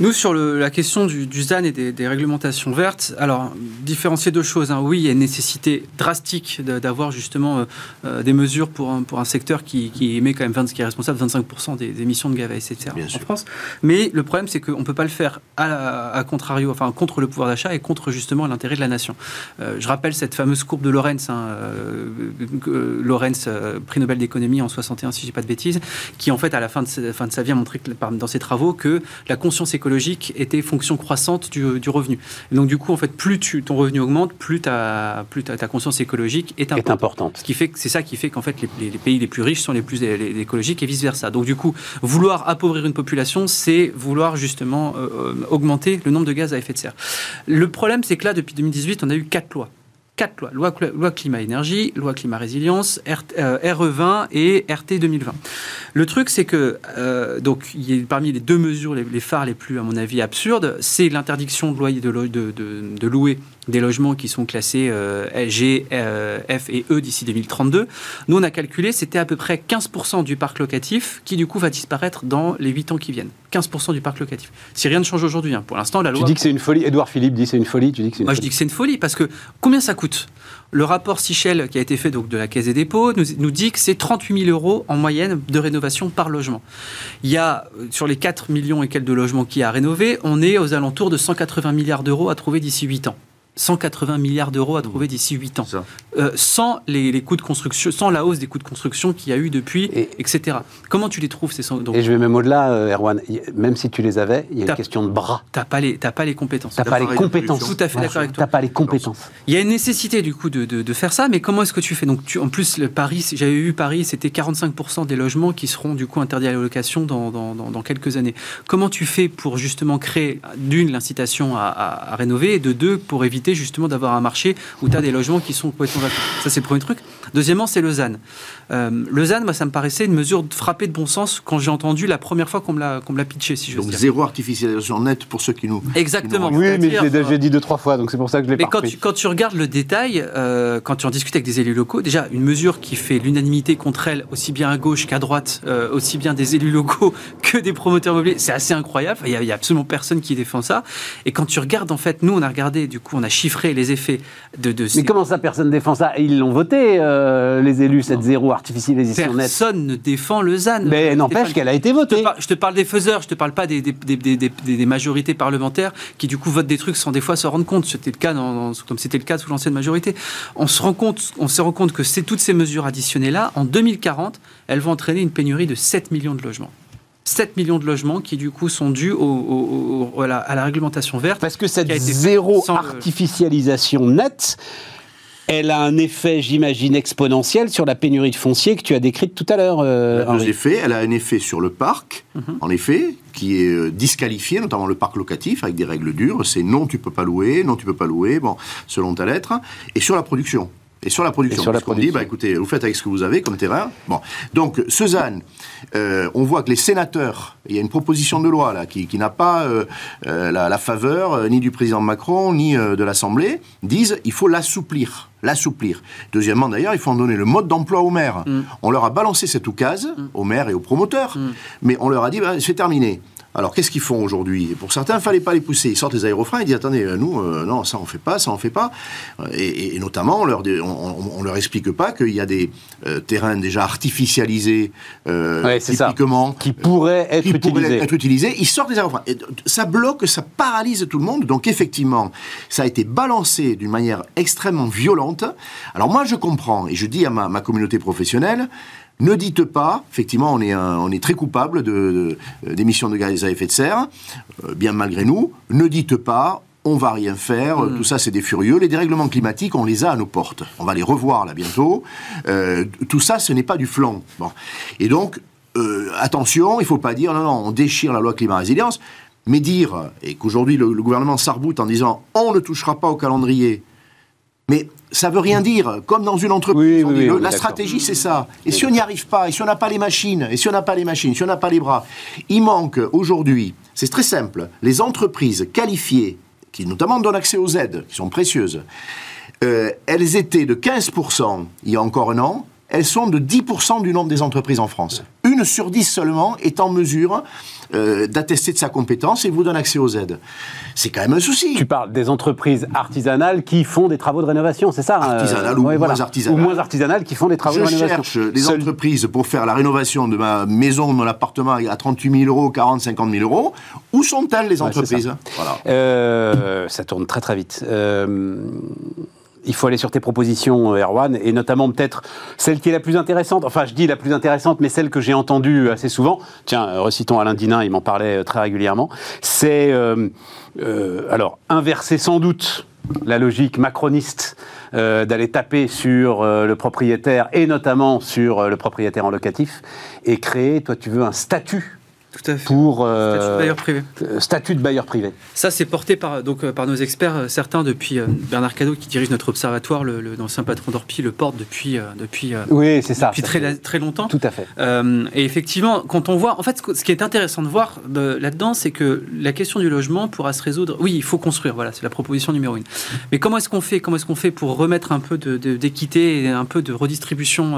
Nous, sur la question du, ZAN et des, réglementations vertes, alors, différencier deux choses. Hein. Oui, il y a une nécessité drastique d'avoir justement euh, euh, des mesures pour un, pour un secteur qui, émet quand même 20, qui est responsable de 25% des, émissions de gaz à effet de serre en France. Mais le problème, c'est qu'on ne peut pas le faire à, contrario, enfin, contre le pouvoir d'achat et contre justement l'intérêt de la nation. Euh, je rappelle cette fameuse courbe de Lorenz, hein, Lorenz, prix Nobel d'économie en 61, si je dis pas de bêtises, qui en fait, à la fin de, sa, fin de sa vie, a montré que, dans ses travaux que la conscience écologique était fonction croissante du, du revenu. donc du coup, en fait, plus tu, ton revenu augmente, plus, ta, plus ta, conscience écologique est importante. Est importante. Ce qui fait, c'est ça qui fait qu'en fait, les, pays les plus riches sont les plus écologiques et vice versa. Donc du coup, vouloir appauvrir une population, c'est vouloir justement euh, euh, augmenter le nombre de gaz à effet de serre. Le problème, c'est que là, depuis 2018, on a eu quatre lois quatre lois. Loi, loi climat-énergie, loi climat-résilience, RE20 euh, et RT 2020. Le truc, c'est que, euh, donc, il parmi les deux mesures, les, phares les plus, à mon avis, absurdes, c'est l'interdiction de, loyer de, de, de, louer des logements qui sont classés euh, G, euh, F et E d'ici 2032. Nous, on a calculé, c'était à peu près 15% du parc locatif qui, du coup, va disparaître dans les 8 ans qui viennent. 15% du parc locatif. Si rien ne change aujourd'hui, hein. pour l'instant, la loi... Tu dis que c'est une folie. Edouard Philippe dit c'est une folie. Tu dis que Moi, je dis que c'est une folie parce que combien ça coûte? Le rapport Sichel qui a été fait de la Caisse des dépôts nous, dit que c'est 38 000 euros en moyenne de rénovation par logement. Il y a, euh, sur les 4 millions et quelques de logements qui a rénové, on est aux alentours de 180 milliards d'euros à trouver d'ici 8 ans. 180 milliards d'euros à trouver d'ici 8 ans, euh, sans les, coûts de construction, sans la hausse des coûts de construction qu'il y a eu depuis, etc. Comment tu les trouves ces Et je vais même au-delà, euh, Erwan. Même si tu les avais, il y a une question de bras. T'as pas les, pas les compétences. T'as pas les compétences. Tout à fait d'accord avec toi. T'as pas les compétences. Il y a une nécessité du coup de, de, faire ça, mais comment est-ce que tu fais? Donc, tu, en plus, le Paris, j'avais eu Paris, c'était 45% des logements qui seront du coup interdits à la location dans, dans, dans, quelques années. Comment tu fais pour justement créer d'une l'incitation à, à, à rénover et de deux pour éviter justement d'avoir un marché où tu as des logements qui sont complètement. Ça, c'est le premier truc. Deuxièmement, c'est le ZAN. Euh, le ZAN, moi, ça me paraissait une mesure frappée de bon sens quand j'ai entendu la première fois qu'on me l'a, l'a pitché, si je Donc zéro artificialisation nette pour ceux qui nous. Exactement. oui, mais j'ai déjà dit deux, trois fois, donc c'est pour ça que je l'ai Mais quand tu, quand tu, regardes le détail, euh, quand tu en discutes avec des élus locaux, déjà, une mesure qui fait l'unanimité contre elle, aussi bien à gauche qu'à droite, euh, aussi bien des élus locaux [laughs] que des promoteurs immobiliers, c'est assez incroyable. Il n'y a, a, absolument personne qui défend ça. Et quand tu regardes, en fait, nous, on a regardé, du coup, on a chiffré les effets de. de mais comment ça, personne défend ça? Ils l'ont voté, les élus, cette zéro artificialisation Personne ne défend le ZAN. Mais n'empêche qu'elle a été votée. Je te, parle, des faiseurs, je te parle pas des, des, majorités parlementaires qui du coup votent des trucs sans des fois se rendre compte. C'était le cas dans, comme c'était le cas sous l'ancienne majorité. On se rend compte, on se rend compte que c'est toutes ces mesures additionnées là, en 2040, elles vont entraîner une pénurie de 7 millions de logements. 7 millions de logements qui du coup sont dus au, à, la, réglementation verte. Parce que cette zéro artificialisation nette, elle a un effet, j'imagine, exponentiel sur la pénurie de foncier que tu as décrite tout à l'heure. Euh, elle a un effet sur le parc, mhm. en effet, qui est euh, disqualifié, notamment le parc locatif, avec des règles dures. C'est non, tu peux pas louer, non, tu peux pas louer, bon, selon ta lettre. Et sur la production. Et sur la production, sur la production. dit, bah, écoutez, vous faites avec ce que vous avez comme terrain. Bon, donc Cezanne, euh, on voit que les sénateurs, il y a une proposition de loi là qui, n'a pas euh, euh, la, faveur ni du président Macron ni de l'Assemblée, disent il faut l'assouplir, l'assouplir. Deuxièmement, d'ailleurs, il faut en donner le mode d'emploi aux maires. Mm. On leur a balancé cette oukase mm. aux maires et aux promoteurs, mm. mais on leur a dit bah, c'est terminé. Alors, qu'est-ce qu'ils font aujourd'hui? Pour certains, il ne fallait pas les pousser. Ils sortent les aérofreins, ils disent attendez, euh, nous, euh, non, ça on fait pas, ça on fait pas. Et, notamment, on leur, on, leur explique pas qu'il y a des euh, terrains déjà artificialisés, typiquement, qui pourraient être, utilisés. être utilisés. Ils sortent les aérofreins. Et ça bloque, ça paralyse tout le monde. Donc, effectivement, ça a été balancé d'une manière extrêmement violente. Alors, moi, je comprends et je dis à ma, ma communauté professionnelle ne dites pas, effectivement, on est, on est très coupable d'émissions de, de, gaz à effet de serre, euh, bien malgré nous, ne dites pas, on va rien faire, hmm. tout ça c'est des furieux. Les dérèglements climatiques, on les a à nos portes. On va les revoir là bientôt. Euh, tout ça, ce n'est pas du flanc. Bon. Et donc, euh, attention, il ne faut pas dire non, non, on déchire la loi climat-résilience, mais dire, et qu'aujourd'hui le, le gouvernement s'arboute en disant on ne touchera pas au calendrier, mais ça veut rien dire. Comme dans une entreprise, la stratégie c'est ça. Et si on n'y arrive pas, et si on n'a pas les machines, et si on n'a pas les machines, si on n'a pas les bras, il manque aujourd'hui, c'est très simple, les entreprises qualifiées, qui notamment donnent accès aux aides, qui sont précieuses, euh, elles étaient de 15% il y a encore un an, elles sont de 10% du nombre des entreprises en France. Une sur dix seulement est en mesure euh, d'attester de sa compétence et vous donne accès aux aides. C'est quand même un souci. Tu parles des entreprises artisanales qui font des travaux de rénovation, c'est ça hein Artisanales ou moins artisanales. Ou moins artisanales qui font des travaux de rénovation. Je cherche des entreprises pour faire la rénovation de ma maison, de mon appartement à 38 000 euros, 40, 50 000 euros. Où sont-elles les entreprises? ça. Voilà. Euh, ça tourne très très vite. Il faut aller sur tes propositions, euh, Erwan, et notamment peut-être celle qui est la plus intéressante, enfin je dis la plus intéressante, mais celle que j'ai entendue assez souvent, tiens, euh, recitons Alain Dinin, il m'en parlait euh, très régulièrement, c'est, alors, inverser sans doute la logique macroniste d'aller taper sur le propriétaire et notamment sur le propriétaire en locatif et créer, toi tu veux, un statut tout à fait. Pour statut de euh, bailleur privé. Euh, statut de bailleur privé. Ça, c'est porté par, donc, euh, par nos experts, certains depuis Bernard Cadot, qui dirige notre observatoire, l'ancien patron d'Orpi, le porte depuis, depuis, oui, c'est ça, depuis très, très longtemps. Tout à fait. et effectivement, quand on voit, en fait, ce qui est intéressant de voir là-dedans, c'est que la question du logement pourra se résoudre. Oui, il faut construire, voilà, c'est la proposition numéro une. Mais comment est-ce qu'on fait Comment est-ce qu'on fait pour remettre un peu d'équité et un peu de redistribution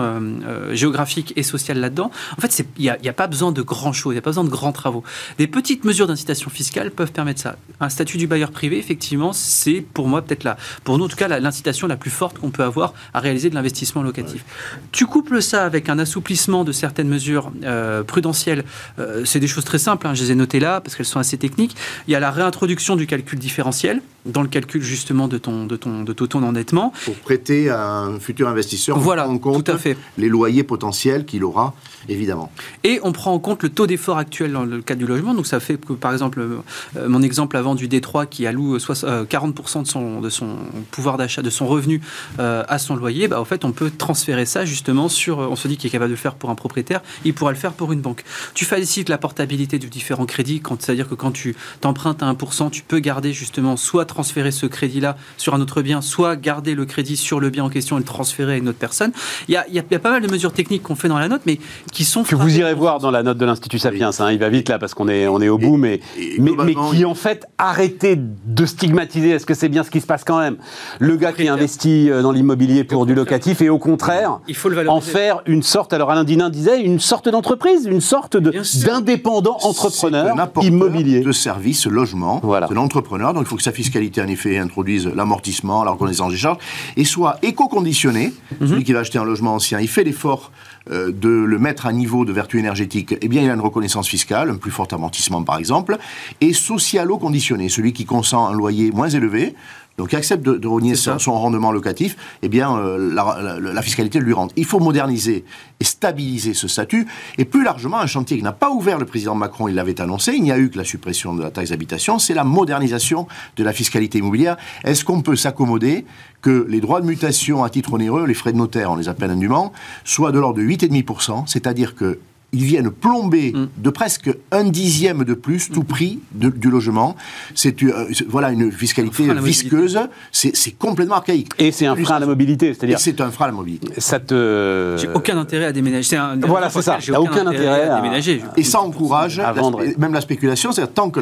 géographique et sociale là-dedans? En fait, il n'y a, a, pas besoin de grand chose, il n'y a pas besoin de grands travaux. Des petites mesures d'incitation fiscale peuvent permettre ça. Un statut du bailleur privé, effectivement, c'est pour moi peut-être là, pour nous en tout cas, l'incitation la, plus forte qu'on peut avoir à réaliser de l'investissement locatif. Tu couples ça avec un assouplissement de certaines mesures euh, prudentielles. Euh, c'est des choses très simples, hein, je les ai notées là parce qu'elles sont assez techniques. Il y a la réintroduction du calcul différentiel dans le calcul justement de ton, de ton, de ton endettement. Pour prêter à un futur investisseur, voilà, en compte tout à fait. les loyers potentiels qu'il aura, évidemment. Et on prend en compte le taux d'effort actuel dans le cadre du logement. Donc ça fait que, par exemple, euh, mon exemple avant du Détroit qui alloue 40% euh, de son, de son pouvoir d'achat, de son revenu euh, à son loyer, bah, en fait, on peut transférer ça justement sur, on se dit qu'il est capable de le faire pour un propriétaire, il pourra le faire pour une banque. Tu facilites la portabilité de différents crédits, c'est-à-dire que quand tu t'empruntes à 1%, tu peux garder justement soit transférer ce crédit-là sur un autre bien, soit garder le crédit sur le bien en question et le transférer à une autre personne. Il y a, il y a pas mal de mesures techniques qu'on fait dans la note, mais qui sont... Que vous irez voir dans la note de l'Institut Sapiens, hein, il va vite là parce qu'on est, on est au bout, mais, mais, mais, qui en fait arrêtez de stigmatiser. Est-ce que c'est bien ce qui se passe quand même? Le gars qui investit euh, dans l'immobilier pour du locatif et au contraire, il faut le en faire une sorte, alors Alain Dinin disait, une sorte d'entreprise, une sorte d'indépendant entrepreneur immobilier. De service, logement, voilà. de l'entrepreneur. Donc il faut que sa fiscalité en effet introduise l'amortissement, la reconnaissance des charges et soit éco-conditionné. Mhm. Celui qui va acheter un logement ancien, il fait l'effort euh, de le mettre à niveau de vertu énergétique, eh bien, il a une reconnaissance fiscale, un plus fort amortissement par exemple, et socialo-conditionné, celui qui consent un loyer moins élevé, donc il accepte de, de rogner son, rendement locatif, eh bien euh, la, fiscalité lui rentre. Il faut moderniser et stabiliser ce statut, et plus largement un chantier qui n'a pas ouvert le président Macron, il l'avait annoncé, il n'y a eu que la suppression de la taxe d'habitation, c'est la modernisation de la fiscalité immobilière. Est-ce qu'on peut s'accommoder que les droits de mutation à titre onéreux, les frais de notaire, on les appelle indûment, soient de l'ordre de 8,5%, c'est-à-dire que ils viennent plomber mm. de presque un dixième de plus tout mm. prix du logement. C'est euh, voilà une fiscalité visqueuse. C'est complètement archaïque. Et c'est un frein à la mobilité, c'est-à-dire. C'est un frein à la mobilité. Ça te. J'ai aucun intérêt à déménager. Un... Voilà, c'est ça. T'as aucun, aucun intérêt, à, déménager. Et ça encourage à vendre. même la spéculation. C'est-à-dire tant que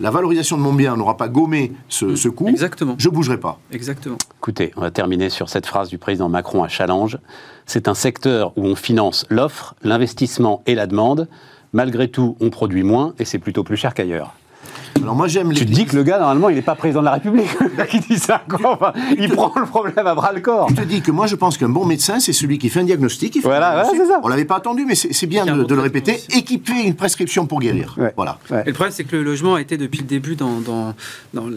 la valorisation de mon bien n'aura pas gommé ce, mm. ce coût, Exactement. je bougerai pas. Exactement. Écoutez, on va terminer sur cette phrase du président Macron à Challenge. C'est un secteur où on finance l'offre, l'investissement et la demande. Malgré tout, on produit moins et c'est plutôt plus cher qu'ailleurs. Alors moi j'aime. Tu te dis que le gars normalement il n'est pas président de la République. qui dit ça, quoi. [laughs] il prend le problème à bras le corps. Je te dis que moi je pense qu'un bon médecin c'est celui qui fait un diagnostic. Il voilà, c'est ça. On l'avait pas attendu, mais c'est bien de, le répéter. Équiper une prescription pour guérir. Voilà. Et le problème c'est que le logement a été depuis le début dans, dans,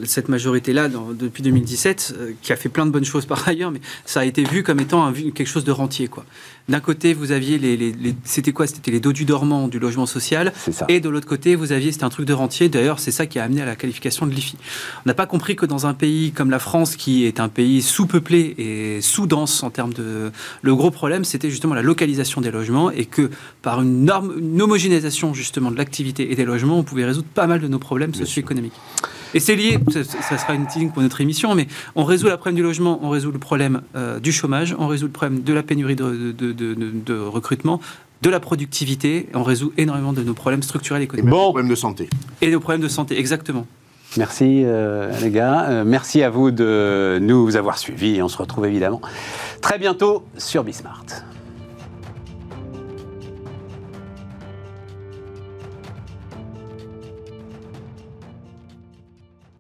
cette majorité là, depuis 2017, euh, qui a fait plein de bonnes choses par ailleurs, mais ça a été vu comme étant un, quelque chose de rentier, quoi. D'un côté, vous aviez les, c'était quoi? C'était les dos du dormant du logement social. Et de l'autre côté, vous aviez, c'était un truc de rentier. D'ailleurs, c'est ça qui a amené à la qualification de l'IFI. On n'a pas compris que dans un pays comme la France, qui est un pays sous-peuplé et sous-dense en termes de... Le gros problème, c'était justement la localisation des logements et que par une, norme, une homogénéisation justement de l'activité et des logements, on pouvait résoudre pas mal de nos problèmes socio-économiques. Et c'est lié, ça, sera une ligne pour notre émission, mais on résout le problème du logement, on résout le problème euh, du chômage, on résout le problème de la pénurie de, de, recrutement, de la productivité, on résout énormément de nos problèmes structurels économiques. Et bon. problèmes de santé. Et nos problèmes de santé, exactement. Merci euh, les gars, euh, merci à vous de nous avoir suivis on se retrouve évidemment très bientôt sur Bismart.